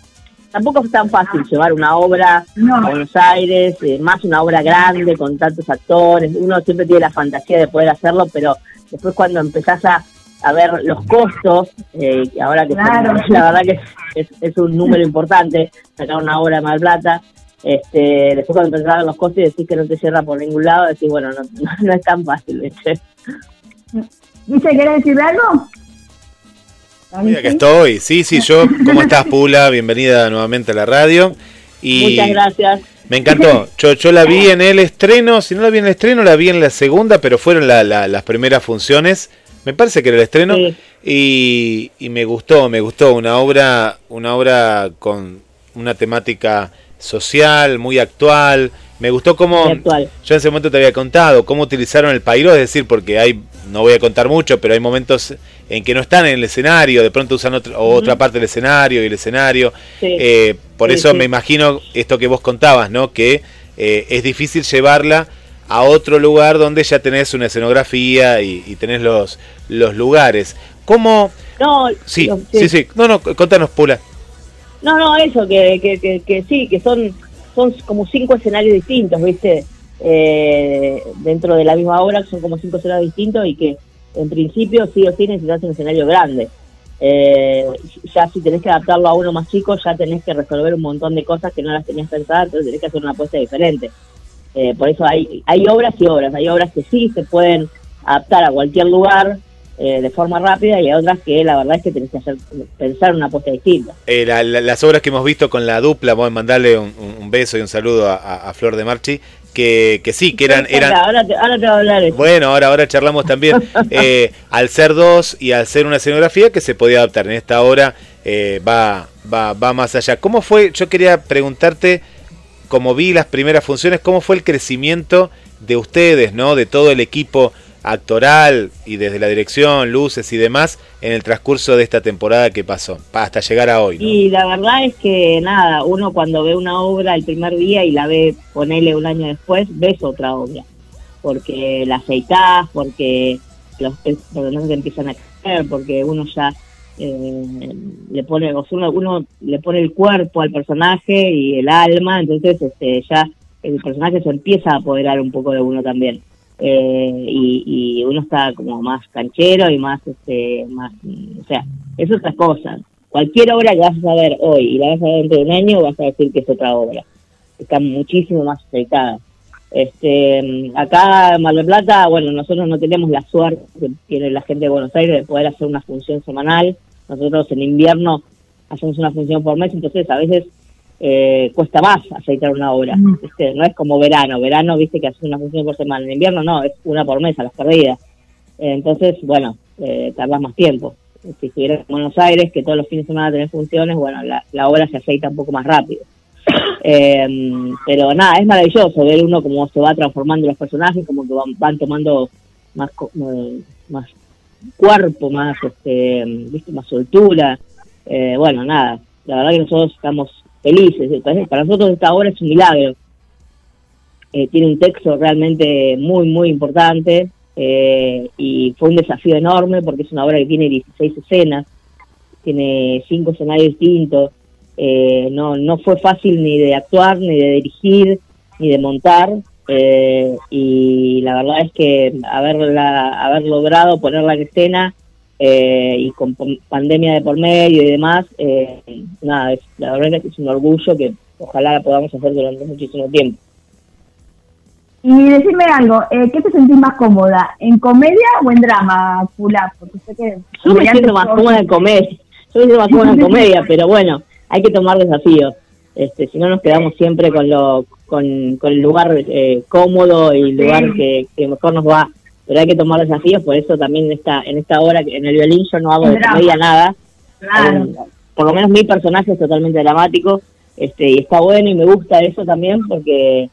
Tampoco es tan fácil llevar una obra No. a Buenos Aires, eh, más una obra grande con tantos actores. Uno siempre tiene la fantasía de poder hacerlo, pero después cuando empezás a, a ver los costos, eh, ahora que son- <laughs> la verdad que es, es- es un número importante sacar una obra de Mar del Plata. Este, después cuando empezás a ver los costos y decís que no te cierra por ningún lado, decís, bueno, no, <laughs> no es tan fácil. ¿Dice, querés decirle algo? Mira que estoy. Sí, sí, yo. ¿Cómo estás, Pula? Bienvenida nuevamente a la radio. Y Muchas gracias. Me encantó. Yo, yo la vi en el estreno. Si no la vi en el estreno, la vi en la segunda, pero fueron la- la- las primeras funciones. Me parece que era el estreno. Sí. Y, y me gustó, me gustó. Una obra, una obra con una temática social, muy actual. Me gustó cómo. Actual. Yo en ese momento te había contado cómo utilizaron el pairo, es decir, porque hay, no voy a contar mucho, pero hay momentos en que no están en el escenario, de pronto usan otra, parte del escenario y el escenario. Sí. Eh, por Sí, eso sí. me imagino esto que vos contabas, ¿no? Que eh, es difícil llevarla a otro lugar donde ya tenés una escenografía y, y tenés los, los lugares. ¿Cómo? No, Sí, sí, sí. No, no, contanos, Pula. No, no, eso, que, que, que, que sí, que son, son como cinco escenarios distintos, ¿viste? Eh, dentro de la misma obra son como cinco escenarios distintos y que en principio sí o sí necesitas un escenario grande. Eh, ya si tenés que adaptarlo a uno más chico, ya tenés que resolver un montón de cosas que no las tenías pensadas, entonces tenés que hacer una apuesta diferente. Eh, por eso hay, hay obras y obras, hay obras que sí se pueden adaptar a cualquier lugar eh, de forma rápida y hay otras que la verdad es que tenés que hacer, pensar una apuesta distinta. Eh, la- la- las obras que hemos visto con la dupla, voy a mandarle un, beso y un saludo a, a- a Flor de Marchi, que, que sí, que eran... eran Ahora, te, ahora te voy a hablar. Bueno, ahora, ahora charlamos también. <laughs> eh, al ser dos y al ser una escenografía que se podía adaptar en esta hora, eh, va, va, va más allá. ¿Cómo fue? Yo quería preguntarte, como vi las primeras funciones, ¿cómo fue el crecimiento de ustedes, ¿no? De todo el equipo actoral y desde la dirección, luces y demás en el transcurso de esta temporada que pasó, pa- hasta llegar a hoy. Y la verdad es que nada, uno cuando ve una obra el primer día y la ve, ponele un año después, ves otra obra. Porque la aceitás, porque los personajes empiezan a crecer, porque uno ya eh, le pone, o sea, uno, uno le pone el cuerpo al personaje y el alma, entonces este ya el personaje se empieza a apoderar un poco de uno también. Eh, y, uno está como más canchero y más, este, más, o sea, es otra cosa. Cualquier obra que vas a ver hoy y la vas a ver dentro de un año, vas a decir que es otra obra. Está muchísimo más aceitada. Este, acá en Mar del Plata, bueno, nosotros no tenemos la suerte que tiene la gente de Buenos Aires de poder hacer una función semanal. Nosotros en invierno hacemos una función por mes, entonces a veces eh, cuesta más aceitar una obra. Mm. ¿viste? No es como verano. Verano, viste que haces una función por semana. En invierno no, es una por mes a las perdidas. Eh, entonces, bueno, eh, tardas más tiempo. Si estuvieras en Buenos Aires, que todos los fines de semana tenés funciones, bueno, la, la obra se aceita un poco más rápido. <coughs> Eh, pero nada, es maravilloso ver uno cómo se va transformando los personajes, como que van, van tomando más, eh, más cuerpo, más, este, ¿viste? más soltura. Eh, bueno, nada, la verdad que nosotros estamos felices. Para nosotros esta obra es un milagro. Eh, tiene un texto realmente muy, muy importante eh, y fue un desafío enorme porque es una obra que tiene 16 escenas, tiene cinco escenarios distintos. Eh, no, no fue fácil ni de actuar, ni de dirigir, ni de montar. eh, y la verdad es que haberla, haber logrado ponerla en escena eh, y con pandemia de por medio y demás, eh, nada, es, la verdad es que es un orgullo que ojalá la podamos hacer durante muchísimo tiempo. Y decime algo, eh, ¿qué te sentís más cómoda? ¿En comedia o en drama, Pula? Porque sé que... Yo me siento más cómoda en comedia, yo me siento más cómoda en <laughs> comedia, pero bueno, hay que tomar desafíos. Este, si no nos quedamos siempre con lo con, con el lugar eh, cómodo y el lugar Sí. que, que mejor nos va, pero hay que tomar desafíos, por eso también en esta en esta hora en el violín yo no hago de comedia nada, Claro. Eh, por lo menos mi personaje es totalmente dramático, este y está bueno y me gusta eso también porque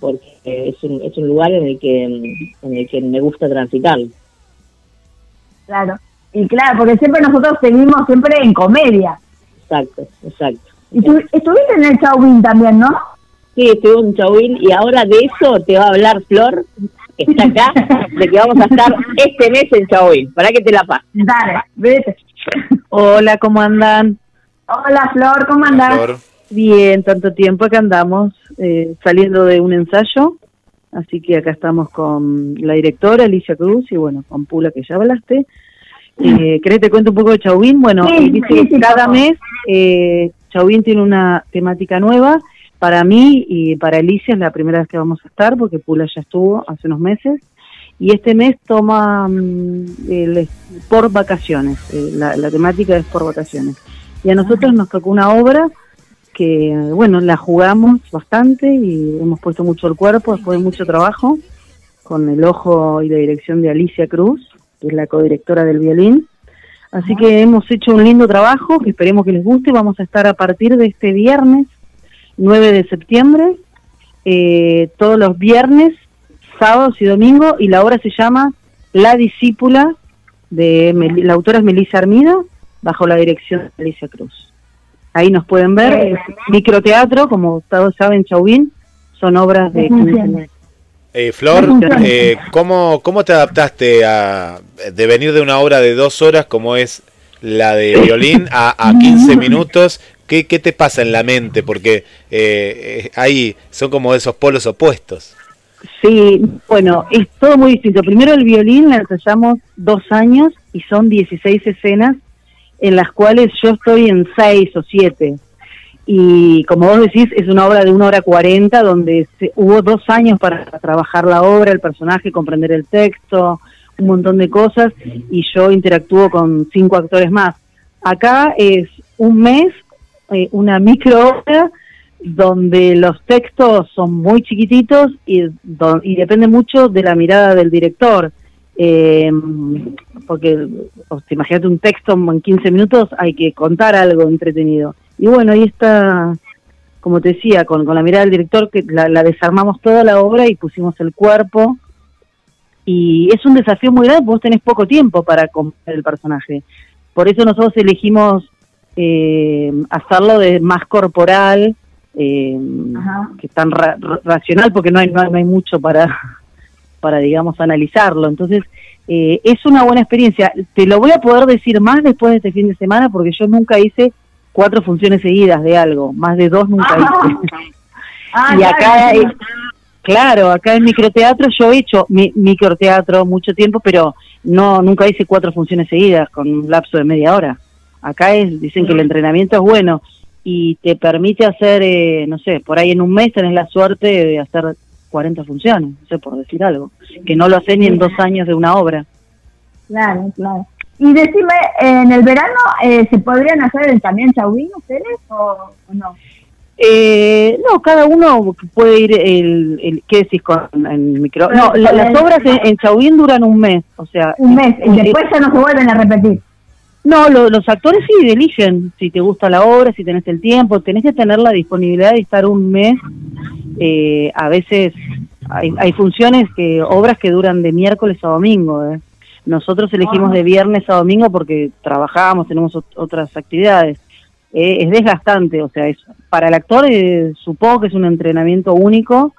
porque es un, es un lugar en el que en el que me gusta transitar. Claro. Y claro, porque siempre nosotros seguimos siempre en comedia. Exacto, exacto. Y tú estuviste en el Chauvin también, ¿no? Sí, estuvimos en Chauvin y ahora de eso te va a hablar Flor, está acá, de que vamos a estar este mes en Chauvin. Para que te la pases. Dale, vete. Hola, ¿cómo andan? Hola, Flor, ¿cómo? Flor. Bien, tanto tiempo acá andamos eh, saliendo de un ensayo, así que acá estamos con la directora Alicia Cruz y bueno, con Pula que ya hablaste. Eh, ¿Querés te cuento un poco de Chauvin? Bueno, Sí, eh, sí, que sí, cada mes eh, Chauvin tiene una temática nueva. Para mí y para Alicia es la primera vez que vamos a estar porque Pula ya estuvo hace unos meses. Y este mes toma el- por vacaciones, eh, la, la temática es por vacaciones. Y a nosotros nos tocó una obra que, bueno, la jugamos bastante y hemos puesto mucho el cuerpo después de mucho trabajo, con el ojo y la dirección de Alicia Cruz, que es la codirectora del violín. Así que hemos hecho un lindo trabajo que esperemos que les guste. Vamos a estar a partir de este viernes 9 de septiembre, eh, todos los viernes, sábados y domingos, y la obra se llama La discípula, de Mel- la autora es Melissa Armida, bajo la dirección de Alicia Cruz. Ahí nos pueden ver, es microteatro, como todos saben, Chauvin, son obras de Sí, 15 sí. minutos. Eh, Flor, eh, ¿cómo, ¿cómo te adaptaste a, de venir de una obra de dos horas como es la de violín a, a 15 minutos? ¿Qué, ¿Qué te pasa en la mente? Porque eh, eh, ahí son como esos polos opuestos. Sí, bueno, es todo muy distinto. Primero el violín la ensayamos dos años y son 16 escenas en las cuales yo estoy en seis o siete. Y como vos decís, es una obra de una hora cuarenta donde se- hubo dos años para trabajar la obra, el personaje, comprender el texto, un montón de cosas, y yo interactúo con cinco actores más. Acá es un mes, eh, una micro obra donde los textos son muy chiquititos y, y depende mucho de la mirada del director. Eh, porque, imagínate un texto en 15 minutos, hay que contar algo entretenido. Y bueno, ahí está, como te decía, con, con la mirada del director, que la, la desarmamos toda la obra y pusimos el cuerpo. Y es un desafío muy grande, porque vos tenés poco tiempo para comprender el personaje. Por eso nosotros elegimos eh, hacerlo de más corporal, eh, que tan ra- ra- racional, porque no hay, no hay, mucho para, <laughs> para, digamos, analizarlo. Entonces, eh, es una buena experiencia. Te lo voy a poder decir más después de este fin de semana, porque yo nunca hice cuatro funciones seguidas de algo, más de dos nunca hice. <laughs> <laughs> Ah, y claro, acá, es- claro, acá en microteatro yo he hecho mi, microteatro mucho tiempo, pero no nunca hice cuatro funciones seguidas con un lapso de media hora. Acá es, dicen que el entrenamiento es bueno y te permite hacer, eh, no sé, por ahí en un mes tenés la suerte de hacer 40 funciones, no sé, por decir algo, que no lo haces ni en dos años de una obra. Claro, claro. Y decime, ¿en el verano eh, se podrían hacer también Chauvin ustedes o, o no? Eh, no, cada uno puede ir, el, el ¿qué decís con el micro? No, la- las obras en, en Chauvin duran un mes, o sea... Un mes, y después ya no se vuelven a repetir. No, lo- los actores sí eligen si te gusta la obra, si tenés el tiempo, tenés que tener la disponibilidad de estar un mes. Eh, a veces hay, hay funciones, que obras que duran de miércoles a domingo. ¿eh? Nosotros elegimos de viernes a domingo porque trabajamos, tenemos ot- otras actividades. Eh, es desgastante, o sea, es, para el actor eh, supongo que es un entrenamiento único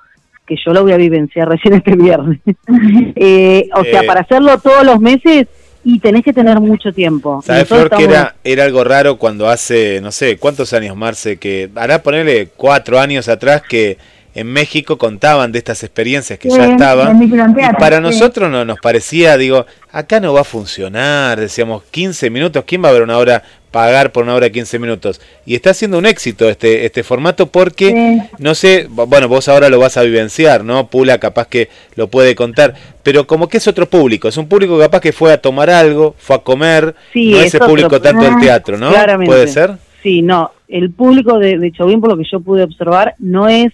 que yo lo voy a vivenciar recién este viernes. <laughs> Eh, o sea, Eh. para hacerlo todos los meses y tenés que tener mucho tiempo. ¿Sabes, Flor, que era, era algo raro cuando hace, no sé, cuántos años, Marce, que hará ponerle cuatro años atrás que en México contaban de estas experiencias que Sí, ya estaban. Y para sí. nosotros no nos parecía, digo, acá no va a funcionar, decíamos 15 minutos, ¿quién va a ver una hora, pagar por una hora de 15 minutos? Y está siendo un éxito este, este formato porque, Sí. no sé, bu- bueno, vos ahora lo vas a vivenciar, ¿no? Pula capaz que lo puede contar, pero como que es otro público, es un público capaz que fue a tomar algo, fue a comer, Sí, no es ese otro- público tanto del Ah, teatro, ¿no? claramente. ¿Puede ser? Sí, no, el público de, de Chauvin, por lo que yo pude observar, no es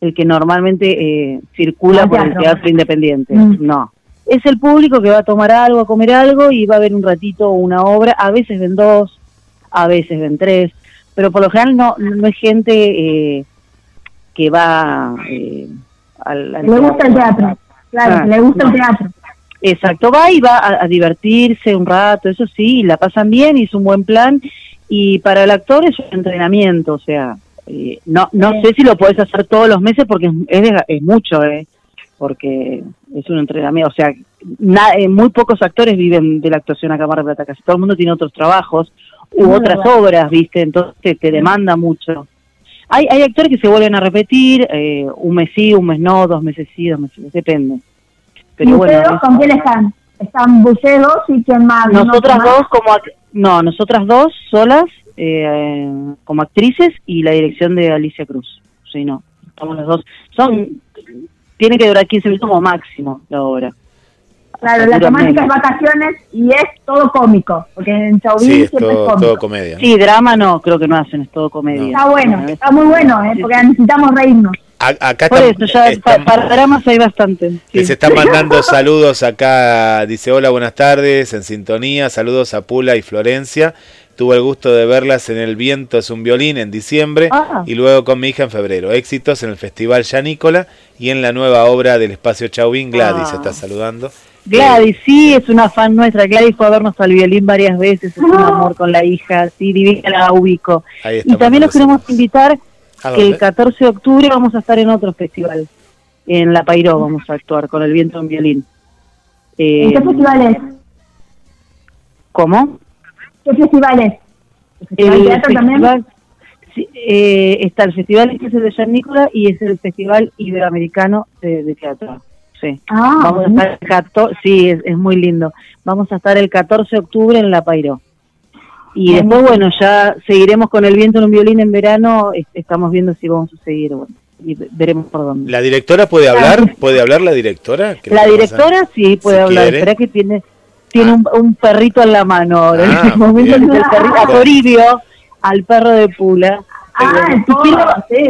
el que normalmente eh, circula por el teatro. teatro independiente, Mm. no. Es el público que va a tomar algo, a comer algo y va a ver un ratito una obra, a veces ven dos, a veces ven tres, pero por lo general no, no es gente eh, que va eh, al, al Le gusta el teatro. Claro, Ah, le gusta no. el teatro. Exacto, va y va a, a divertirse un rato, eso sí, la pasan bien, y es un buen plan, y para el actor es un entrenamiento, o sea, eh, no no Sí. sé si lo podés hacer todos los meses porque es, es, es mucho, eh, porque es un entrenamiento, o sea, na- eh, muy pocos actores viven de la actuación acá en Mar del Plata, casi todo el mundo tiene otros trabajos u otras verdad. obras, ¿viste? Entonces te, demanda mucho. Hay, hay actores que se vuelven a repetir, eh, un mes sí, un mes no, dos meses sí, dos meses, depende. ¿Y Pero bueno, ustedes con quién están? Están ustedes dos y quién más. ¿No? nosotras dos como no nosotras dos solas eh, como actrices y la dirección de Alicia Cruz sí no estamos las dos son tiene que durar 15 minutos como máximo la obra Claro, la temática es vacaciones y es todo cómico, porque en Chauvin Sí, es siempre todo, es cómico. todo comedia. ¿no? sí drama no creo que no hacen es todo comedia Está bueno, está muy bueno, ¿eh? Porque necesitamos reírnos. A- acá por están- eso ya están- para dramas hay bastante sí. se están mandando <laughs> saludos acá. Dice: Hola, buenas tardes, en sintonía. Saludos a Pula y Florencia. Tuve el gusto de verlas en El Viento es un violín en diciembre Ah. y luego con mi hija en febrero. Éxitos en el Festival Yanícola y en la nueva obra del Espacio Chauvin. Gladys Ah. está saludando. Gladys, sí, es una fan nuestra. Gladys fue a vernos al violín varias veces, es un amor con la hija, sí, divina, la ubico. Y también los queremos invitar ¿A que el dónde? 14 de octubre vamos a estar en otro festival. En La Pairó vamos a actuar con el viento en violín. Eh, ¿En qué festival es? ¿Cómo? ¿Qué festival es? ¿El festival de teatro también? festival- sí, eh, está el festival que es el de San Nicolás y es el festival iberoamericano de, de teatro. Sí. Ah, Vamos a estar el 14, sí, es, es muy lindo. Vamos a estar el 14 de octubre en La Pairó. Y después, bueno, ya seguiremos con el viento en un violín en verano. es- Estamos viendo si vamos a seguir, bueno, y ve- veremos por dónde. ¿La directora puede hablar? ¿Puede hablar la directora? ¿Qué La directora sí puede Si hablar. Espera que tiene tiene un, un perrito en la mano ahora. en Ah, este momento el perrito, a Toribio, al perro de Pula. Ah, Eh, el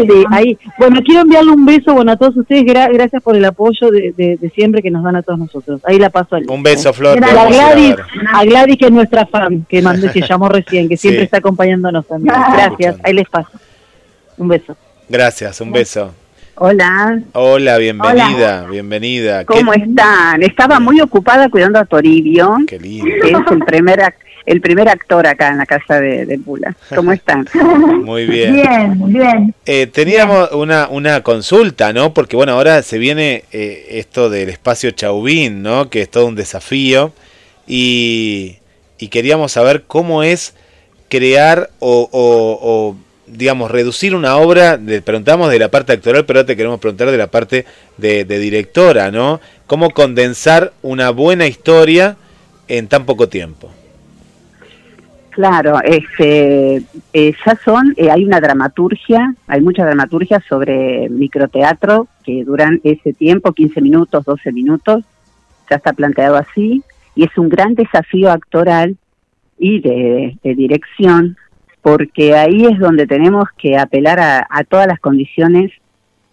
quiero- sí. ahí. Bueno, quiero enviarle un beso bueno a todos ustedes. gra- gracias por el apoyo de, de- de siempre que nos dan a todos nosotros. Ahí la paso al Un beso, Flor. te Gracias. a Gladys, a Gladys que es nuestra fan, que mandé, que <laughs> llamó recién, que siempre Sí. está acompañándonos también. Gracias, ahí les paso. Un beso. Gracias, un beso. Hola, Hola, bienvenida, bienvenida. ¿cómo ¿Qué, están? Estaba muy ocupada cuidando a Toribio, qué lindo. que es el primer el primer actor acá en la casa de, de Pula. ¿Cómo están? <laughs> Muy bien. Bien, bien. Eh, teníamos una, una consulta, ¿no? Porque bueno, ahora se viene eh, esto del espacio Chauvin, ¿no? Que es todo un desafío. Y, y queríamos saber cómo es crear o, o- o, digamos, reducir una obra. Le preguntamos de la parte actoral, pero ahora te queremos preguntar de la parte de, de directora, ¿no? Cómo condensar una buena historia en tan poco tiempo. Claro, este, eh, ya son, eh, hay una dramaturgia, hay mucha dramaturgia sobre microteatro que duran ese tiempo, 15 minutos, 12 minutos, ya está planteado así, y es un gran desafío actoral y de, de dirección porque ahí es donde tenemos que apelar a, a todas las condiciones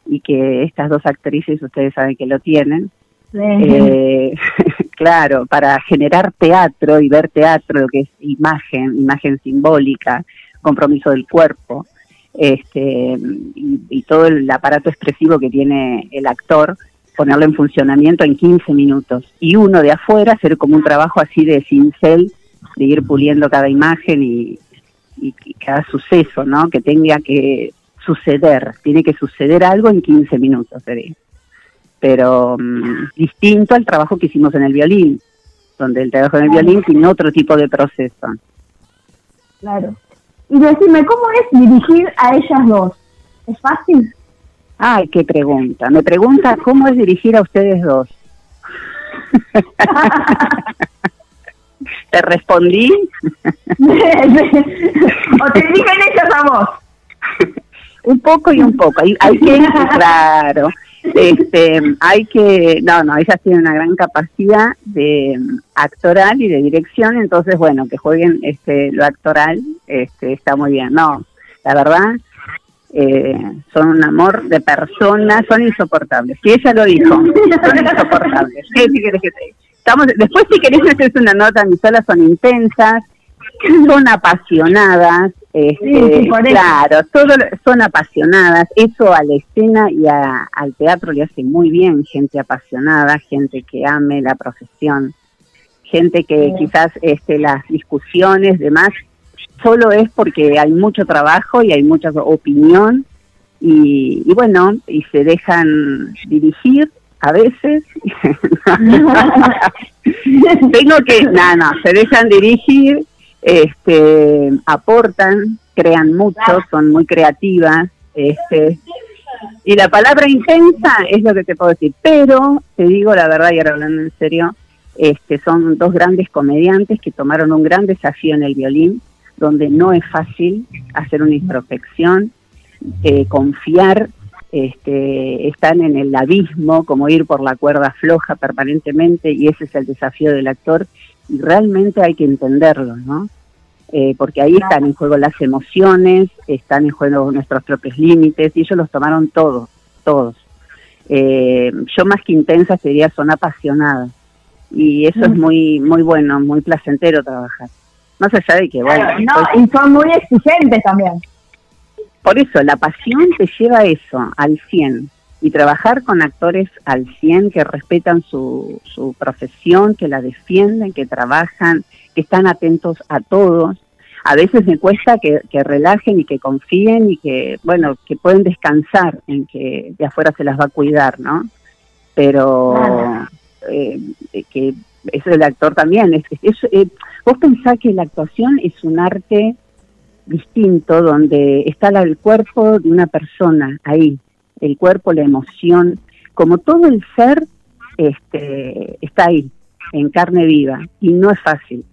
y que estas dos actrices ustedes saben que lo tienen. Eh, <laughs> claro, para generar teatro y ver teatro, lo que es imagen, imagen simbólica, compromiso del cuerpo, este, y, todo el aparato expresivo que tiene el actor, ponerlo en funcionamiento en 15 minutos. Y uno de afuera hacer como un trabajo así de cincel, de ir puliendo cada imagen y, y- y cada suceso, ¿no? Que tenga que suceder, tiene que suceder algo en 15 minutos, sería. Pero mm, distinto al trabajo que hicimos en el violín, donde el trabajo en el violín tiene otro tipo de proceso. Claro. Y decime, ¿cómo es dirigir a ellas dos? ¿Es fácil? Ay, qué pregunta. Me pregunta cómo es dirigir a ustedes dos. <laughs> Te respondí. <laughs> ¿O te dirigen ellas a vos? <laughs> un poco y un poco. Hay, hay que, claro, este, hay que, no, no, ellas tienen una gran capacidad de mm, actoral y de dirección, entonces, bueno, que jueguen este, lo actoral, este, está muy bien. No, la verdad, eh, son un amor de personas, son insoportables. Si ella lo dijo, son insoportables. ¿Qué si querés que te? Estamos, después si querés hacer una nota, mis solas son intensas, son apasionadas, este, Sí, claro, todo, son apasionadas, eso a la escena y a- al teatro le hace muy bien, gente apasionada, gente que ame la profesión, gente que Sí. quizás este, las discusiones, demás, solo es porque hay mucho trabajo y hay mucha opinión y, y bueno, y se dejan dirigir a veces. <laughs> <laughs> Tengo que, no, no, se dejan dirigir, este, aportan, crean mucho, son muy creativas, este, y la palabra intensa es lo que te puedo decir, pero te digo la verdad y ahora hablando en serio, este, son dos grandes comediantes que tomaron un gran desafío en el violín, donde no es fácil hacer una introspección, eh, confiar, este, están en el abismo, como ir por la cuerda floja permanentemente, y ese es el desafío del actor, realmente hay que entenderlo, ¿no? Eh, porque ahí están en juego las emociones, están en juego nuestros propios límites, y ellos los tomaron todos, todos. Eh, yo más que intensas te diría son apasionadas, y eso es muy, muy bueno, muy placentero trabajar. Más allá de que, bueno, Claro, no, y son muy exigentes también. por eso, la pasión te lleva a eso, al 100. Y trabajar con actores al 100 que respetan su, su profesión, que la defienden, que trabajan, que están atentos a todos. A veces me cuesta que, que relajen y que confíen y que, bueno, que pueden descansar en que de afuera se las va a cuidar, ¿no? Pero eh, que eso del actor también. Es, es- eh, vos pensás que la actuación es un arte distinto donde está el cuerpo de una persona ahí, el cuerpo, la emoción, como todo el ser este, está ahí, en carne viva, y no es fácil.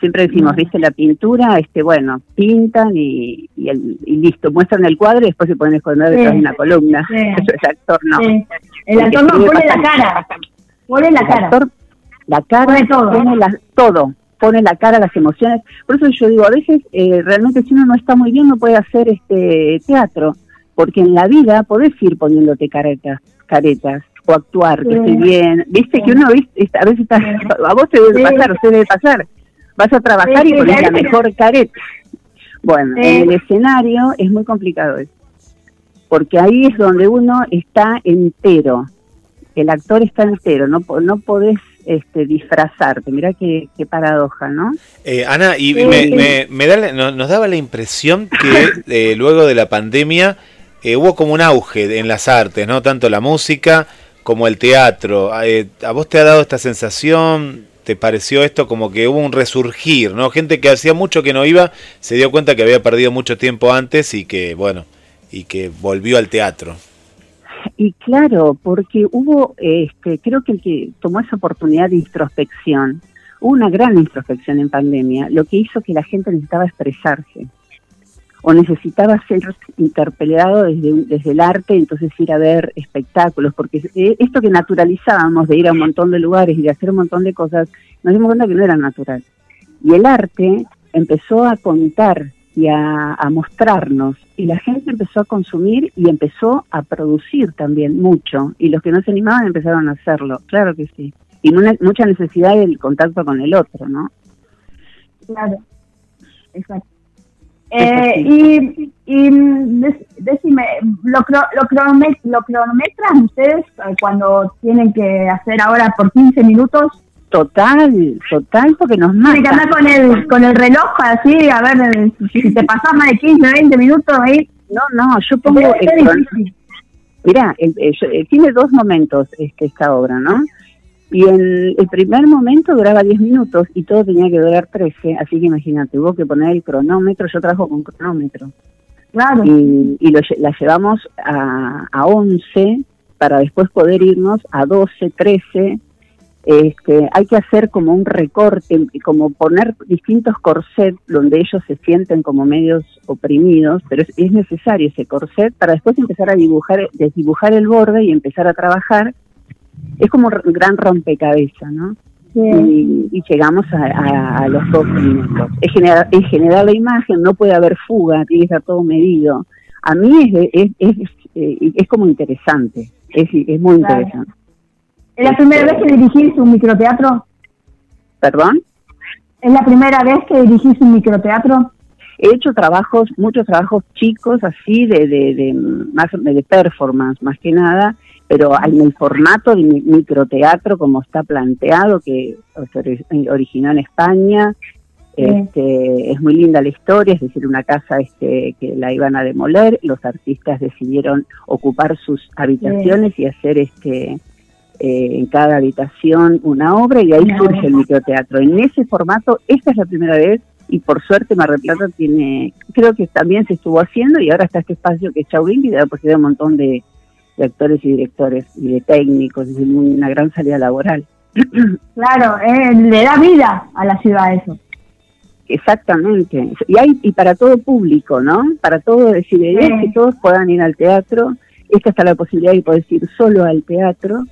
Siempre decimos, viste la pintura, este bueno, pintan y, y, el- y listo, muestran el cuadro y después se pueden esconder Sí. detrás de una columna. Sí. <laughs> Eso el actor no. Sí. El actor no pone la cara. Pone la El cara. actor, la cara, Pone todo. pone la- todo, pone la cara, las emociones. Por eso yo digo, a veces eh, realmente si uno no está muy bien no puede hacer este teatro, porque en la vida podés ir poniéndote caretas, caretas o actuar, que estoy bien. Viste Sí. que uno ¿viste? a veces está, Sí. <laughs> a vos te debe Sí. pasar, a usted debe pasar. Vas a trabajar Sí, y sí, pones la mejor careta. Bueno, Sí. en el escenario es muy complicado eso, porque ahí es donde uno está entero, el actor está entero, no, no podés este, disfrazarte, mirá qué, qué paradoja, ¿no? Eh, Ana, y Sí, me, me- me da nos daba la impresión que <laughs> eh, luego de la pandemia eh, hubo como un auge en las artes, ¿no? Tanto la música como el teatro. Eh, ¿A vos te ha dado esta sensación? ¿Te pareció esto como que hubo un resurgir, ¿no? Gente que hacía mucho que no iba se dio cuenta que había perdido mucho tiempo antes y que, bueno, y que volvió al teatro. Y claro, porque hubo, este, creo que el que tomó esa oportunidad de introspección, una gran introspección en pandemia, lo que hizo que la gente necesitaba expresarse o necesitaba ser interpelado desde, desde el arte, entonces ir a ver espectáculos, porque eh, esto que naturalizábamos de ir a un montón de lugares y de hacer un montón de cosas, nos dimos cuenta que no era natural. Y el arte empezó a contar y a, a mostrarnos. Y la gente empezó a consumir y empezó a producir también mucho. Y los que no se animaban empezaron a hacerlo, claro que sí. Y una- mucha necesidad del contacto con el otro, ¿no? Claro, exacto. Eh, y y dec- decime, ¿lo, lo, cronome- ¿lo cronometran ustedes eh, cuando tienen que hacer ahora por 15 minutos? Total, total, porque nos que mata. andar con el, con el reloj así, a ver eh, si te pasás más de 15, 20 minutos ahí. No, no, yo pongo yo- eh, tiene dos momentos este, esta obra, ¿no? Y en el primer momento duraba 10 minutos y todo tenía que durar 13, así que imagínate, hubo que poner el cronómetro, yo trabajo con cronómetro, Claro, y, y lo la llevamos a, a 11 para después poder irnos a 12, 13. Este, hay que hacer como un recorte, como poner distintos corsets donde ellos se sienten como medios oprimidos, pero es, es necesario ese corset para después empezar a dibujar, desdibujar el borde y empezar a trabajar. Es como un gran rompecabezas, ¿no? y, y llegamos a, a- a los dos minutos. Es generar, es generar la imagen, no puede haber fuga, tiene que estar todo medido. A mí es, es, es, eh, es como interesante, es, es muy Claro. interesante. ¿Es la primera vez que dirigís un microteatro? ¿Perdón? ¿Es la primera vez que dirigís un microteatro? He hecho trabajos, muchos trabajos chicos así de, de, de, más de performance más que nada, pero en el formato de mi- microteatro como está planteado, que se originó en España, este, es muy linda la historia, es decir, una casa este, que la iban a demoler, los artistas decidieron ocupar sus habitaciones y hacer este eh, en cada habitación una obra y ahí surge el microteatro. En ese formato, esta es la primera vez y por suerte Mar del Plata tiene, creo que también se estuvo haciendo y ahora está este espacio que es Chauvin y da la posibilidad a un montón de, de actores y directores y de técnicos, es una gran salida laboral. <clears throat> Claro, eh, le da vida a la ciudad eso. Exactamente. Y hay y para todo público, ¿no? Para todo, es decir, Sí. que todos puedan ir al teatro. Esta está la posibilidad de poder ir solo al teatro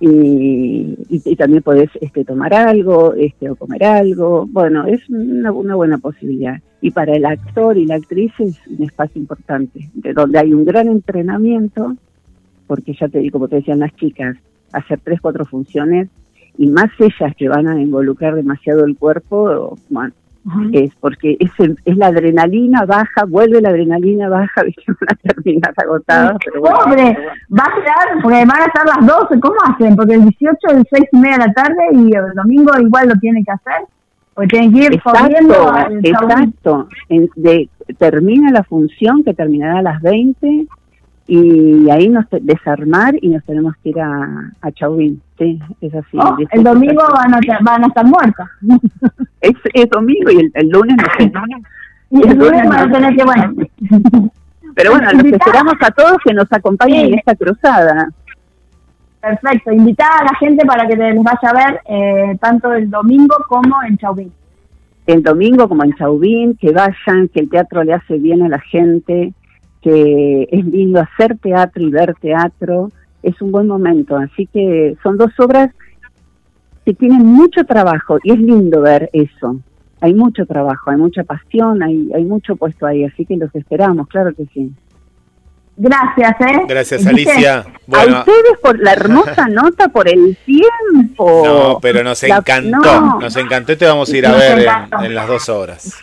y, y, también podés este, tomar algo este, o comer algo. Bueno, es una, una buena posibilidad. Y para el actor y la actriz es un espacio importante, de donde hay un gran entrenamiento, porque ya te digo, como te decían las chicas, hacer tres, cuatro funciones y más ellas que van a involucrar demasiado el cuerpo, bueno, es porque es, es la adrenalina baja, vuelve la adrenalina baja, <laughs> viste, van a terminar agotadas, pero bueno. Pobre, va a quedar, porque van a estar las 12, ¿cómo hacen? Porque el 18 es 6 y media de la tarde y el domingo igual lo tienen que hacer, porque tienen que ir Exacto, exacto. En- de- termina la función que terminará a las 20 y ahí nos desarmar y nos tenemos que ir a, a Chauvin. Sí, es así. Oh, el domingo van a, van a estar muertas. <laughs> es, es domingo y el, el lunes no sé. Y el lunes van a tener que, bueno. <laughs> Pero bueno, los esperamos a todos que nos acompañen Sí. en esta cruzada. Perfecto, invitar a la gente para que les vaya a ver eh, tanto el domingo como en Chauvin. el domingo como en Chauvin, que vayan, que el teatro le hace bien a la gente, que es lindo hacer teatro y ver teatro, es un buen momento. Así que son dos obras que tienen mucho trabajo y es lindo ver eso. Hay mucho trabajo, hay mucha pasión, hay, hay mucho puesto ahí, así que los esperamos, claro que sí. Gracias, ¿eh? Gracias. Alicia. a Bueno, ustedes por la hermosa <laughs> nota, por el tiempo. no, pero nos La- encantó. no. Nos encantó y te vamos a ir a Nos ver en, en las dos horas.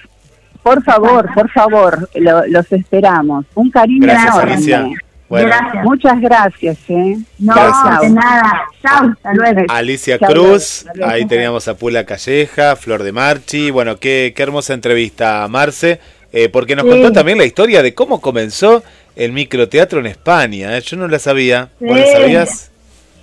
Por favor, por favor, lo- los esperamos. Un cariño Gracias, enorme. Alicia. Bueno, Gracias. Muchas gracias, ¿eh? No, Gracias. de nada. Chao, hasta luego. Alicia Cruz, luego. ahí teníamos a Pula Calleja, Flor de Marchi, bueno, qué, qué hermosa entrevista, Marce, eh, porque nos Sí. contó también la historia de cómo comenzó el microteatro en España, ¿eh? yo no la sabía, ¿vos la Sí. sabías?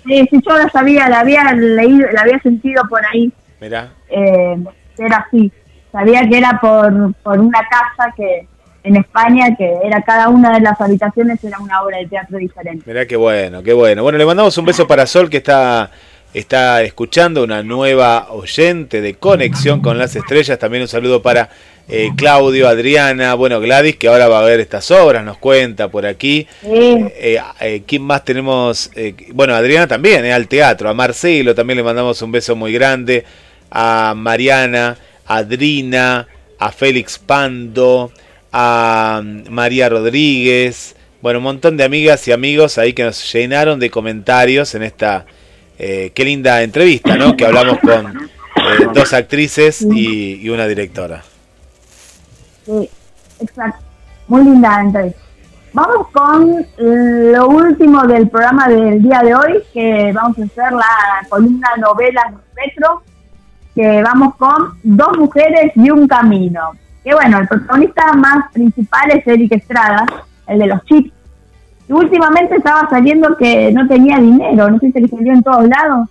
Sí, sí, yo la sabía, la había leído, la había sentido por ahí, Mirá, eh, era así. Sabía que era por, por una casa que en España, que era cada una de las habitaciones era una obra de teatro diferente. mirá qué bueno, qué bueno. Bueno, le mandamos un beso para Sol que está, está escuchando, una nueva oyente de Conexión con las Estrellas, también un saludo para eh, Claudio, Adriana, bueno, Gladys, que ahora va a ver estas obras, nos cuenta por aquí. Sí, Eh, eh, ¿Quién más tenemos? Bueno, Adriana también, al teatro. A Marcelo también le mandamos un beso muy grande. A Mariana, a Adrina, a Félix Pando, a mm, María Rodríguez, bueno, un montón de amigas y amigos ahí que nos llenaron de comentarios en esta, eh, qué linda entrevista, ¿no? Que hablamos con eh, dos actrices y, y una directora. Sí, exacto. Muy linda entrevista. Vamos con lo último del programa del día de hoy, que vamos a hacer la columna novelas retro, que vamos con Dos mujeres y un camino. Que bueno, el protagonista más principal es Eric Estrada, el de los chips. Y últimamente estaba saliendo que no tenía dinero, no sé si le salió en todos lados,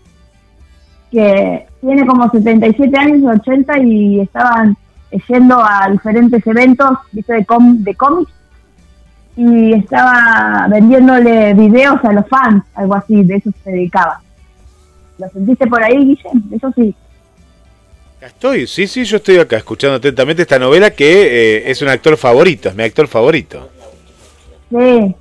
que tiene como 77 años, 80 y estaban yendo a diferentes eventos de, com de cómics y estaba vendiéndole videos a los fans, algo así, de eso se dedicaba. ¿Lo sentiste por ahí, Guillem? Eso sí. Estoy, sí, sí, yo estoy acá escuchando atentamente esta novela que eh, es un actor favorito, es mi actor favorito. Sí.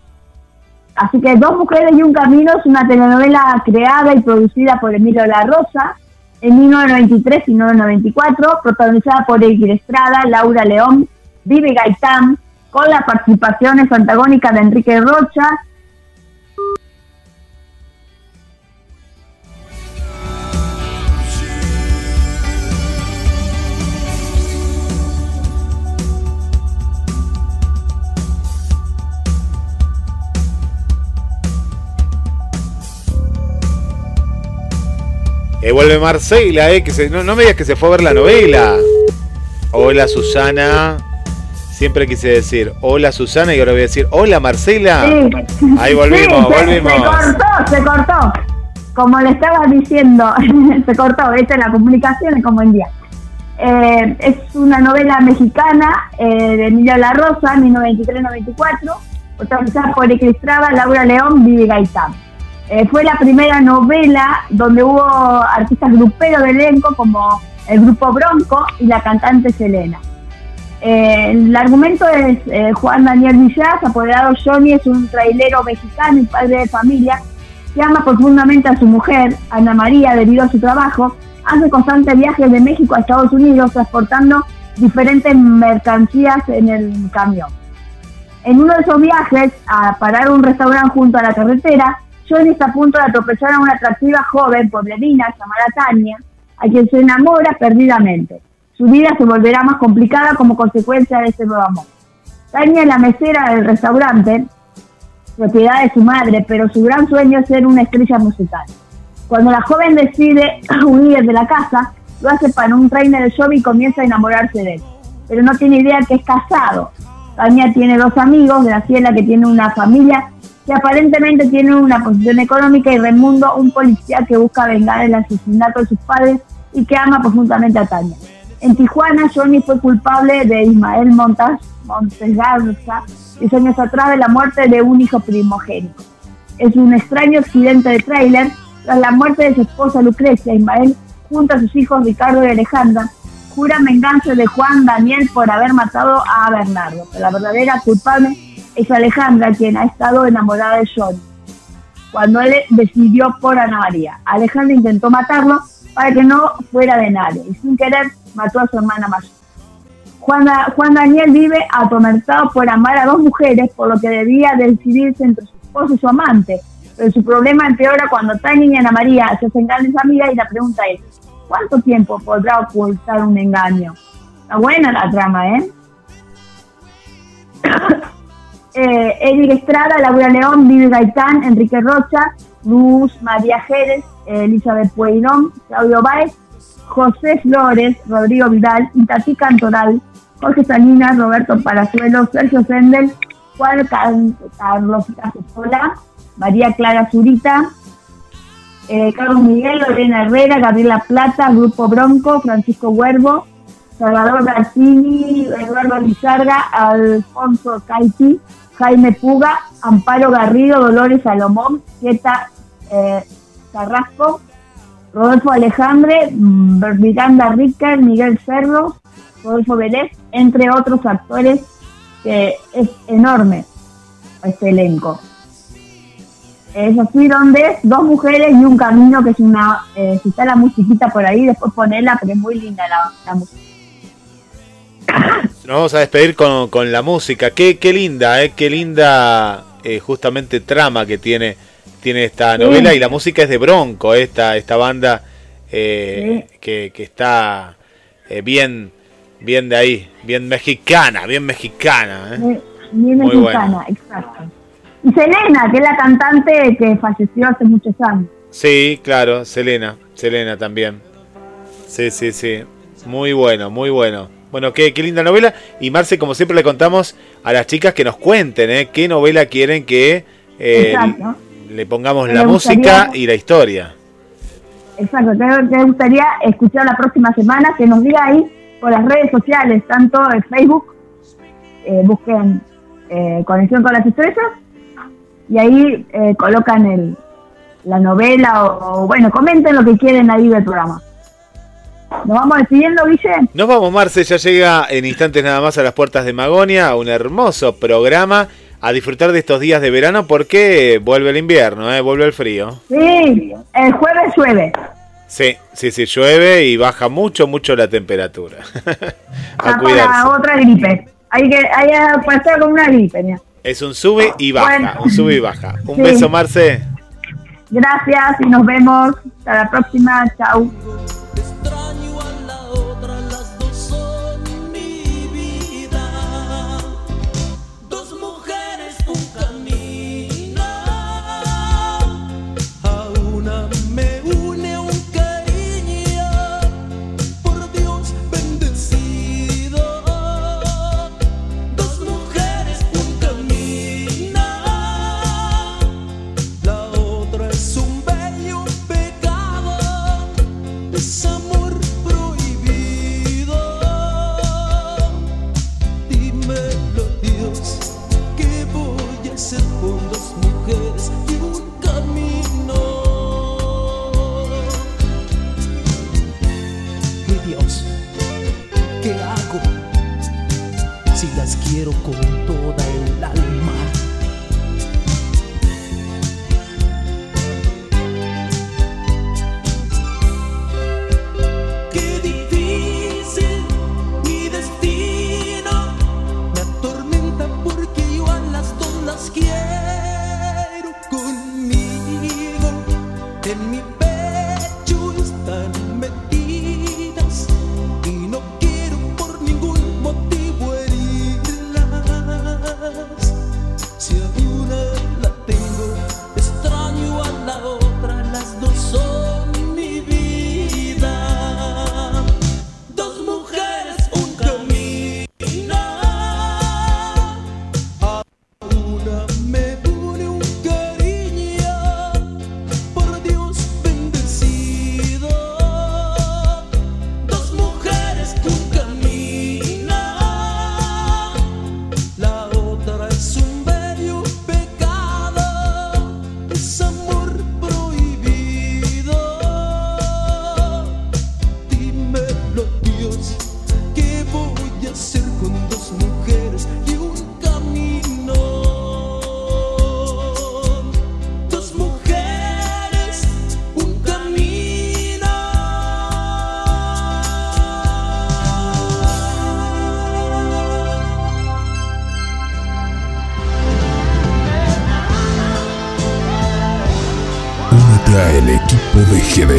Así que Dos Mujeres y un Camino es una telenovela creada y producida por Emilio La Rosa en 1993 y 1994, protagonizada por Egir Estrada, Laura León, Vive Gaitán, con las participaciones antagónicas de Enrique Rocha. Eh, vuelve Marcela, eh, que se, no, no me digas que se fue a ver la novela. Hola Susana. Siempre quise decir hola Susana y ahora voy a decir hola Marcela. Sí. Ahí volvimos, Sí, volvimos. Se cortó, se cortó. Como le estabas diciendo, <laughs> se cortó, esta es la comunicación como en día. Eh, es una novela mexicana eh, de Emilio La Rosa, 1923-94, protagonizada por Ecri Estrada, Laura León, Vivi Gaitán. Eh, fue la primera novela donde hubo artistas gruperos de elenco como el grupo Bronco y la cantante Selena. Eh, el argumento es eh, Juan Daniel Villaz, apoderado Johnny, es un trailero mexicano y padre de familia que ama profundamente a su mujer, Ana María, debido a su trabajo. Hace constantes viajes de México a Estados Unidos transportando diferentes mercancías en el camión. En uno de esos viajes, a parar un restaurante junto a la carretera, Johnny está a punto de atropellar a una atractiva joven pueblerina llamada Tania, a quien se enamora perdidamente. Su vida se volverá más complicada como consecuencia de ese nuevo amor. Tania es la mesera del restaurante, propiedad de su madre, pero su gran sueño es ser una estrella musical. Cuando la joven decide <clears throat> huir de la casa, lo hace para un trainer de show y comienza a enamorarse de él. Pero no tiene idea que es casado. Tania tiene dos amigos, Graciela que tiene una familia que aparentemente tiene una posición económica y Raimundo, un policía que busca vengar el asesinato de sus padres y que ama profundamente a Tania. En Tijuana, Johnny fue culpable de Ismael Montas, Montegarza, 10 años atrás de la muerte de un hijo primogénito. Es un extraño accidente de tráiler. Tras la muerte de su esposa Lucrecia, Ismael, junto a sus hijos Ricardo y Alejandra, jura venganza de Juan Daniel por haber matado a Bernardo. Pero la verdadera culpable es Alejandra, quien ha estado enamorada de Johnny. Cuando él decidió por Ana María, Alejandra intentó matarlo para que no fuera de nadie y sin querer mató a su hermana mayor. Juan, Juan Daniel vive atormentado por amar a dos mujeres, por lo que debía decidirse entre su esposo y su amante. Pero su problema empeora cuando Tania y Ana María se hacen grandes amigas y la pregunta es, ¿cuánto tiempo podrá ocultar un engaño? Está buena la trama, ¿eh? <coughs> eh, Estrada, Laura León, Vivi Gaitán, Enrique Rocha, Luz María Jerez, Elizabeth Pueyrón, Claudio Báez, José Flores, Rodrigo Vidal, Itatí Cantoral, Jorge Salinas, Roberto Palazuelo, Sergio Sendel, Juan Carlos Casosola, María Clara Zurita, eh, Carlos Miguel, Lorena Herrera, Gabriela Plata, Grupo Bronco, Francisco Huervo, Salvador Garcini, Eduardo Lizarga, Alfonso Caiti, Jaime Puga, Amparo Garrido, Dolores Salomón, Quieta eh, Carrasco, Rodolfo Alejandre, mm, Miranda Ricker, Miguel Cerro, Rodolfo Vélez, entre otros actores, que es enorme este elenco. Es así donde es dos mujeres y un camino, que es una, eh, si está la musiquita por ahí, después ponerla, porque es muy linda la, la música. Nos vamos a despedir con, con la música. Qué, qué linda, eh, qué linda eh, justamente trama que tiene, tiene esta Sí. novela y la música es de Bronco, esta, esta banda eh, que, que está eh, bien, bien de ahí, bien mexicana, bien mexicana. eh. Muy, muy mexicana, exacto. Y Selena, que es la cantante que falleció hace muchos años. Sí, claro, Selena, Selena también. Sí, sí, sí. Muy bueno, muy bueno. Bueno, qué, qué linda novela. Y Marce, como siempre le contamos a las chicas que nos cuenten, ¿eh? ¿Qué novela quieren que eh, le pongamos la música y la historia? Exacto, te, te gustaría escuchar la próxima semana que nos diga ahí por las redes sociales, tanto en Facebook, eh, busquen eh, Conexión con las Estrellas y ahí eh, colocan el, la novela o, o, bueno, comenten lo que quieren ahí del programa. ¿Nos vamos despidiendo, Guille? Nos vamos, Marce, ya llega en instantes nada más a las puertas de Magonia, un hermoso programa a disfrutar de estos días de verano porque vuelve el invierno, ¿eh? vuelve el frío. Sí, el jueves llueve. Sí, sí, sí, llueve y baja mucho, mucho la temperatura. <laughs> a para cuidarse. otra gripe. Hay que hay que pasar con una gripe. mira. Es un sube y baja, Bueno. un sube y baja. Un Sí. beso, Marce. Gracias y nos vemos. Hasta la próxima. Chau.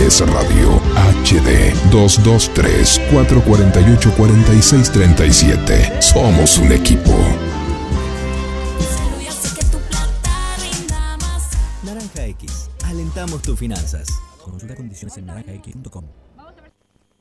Radio HD 223 448 4637. Somos un equipo. Naranja X. Alentamos tus finanzas. Consulta condiciones en.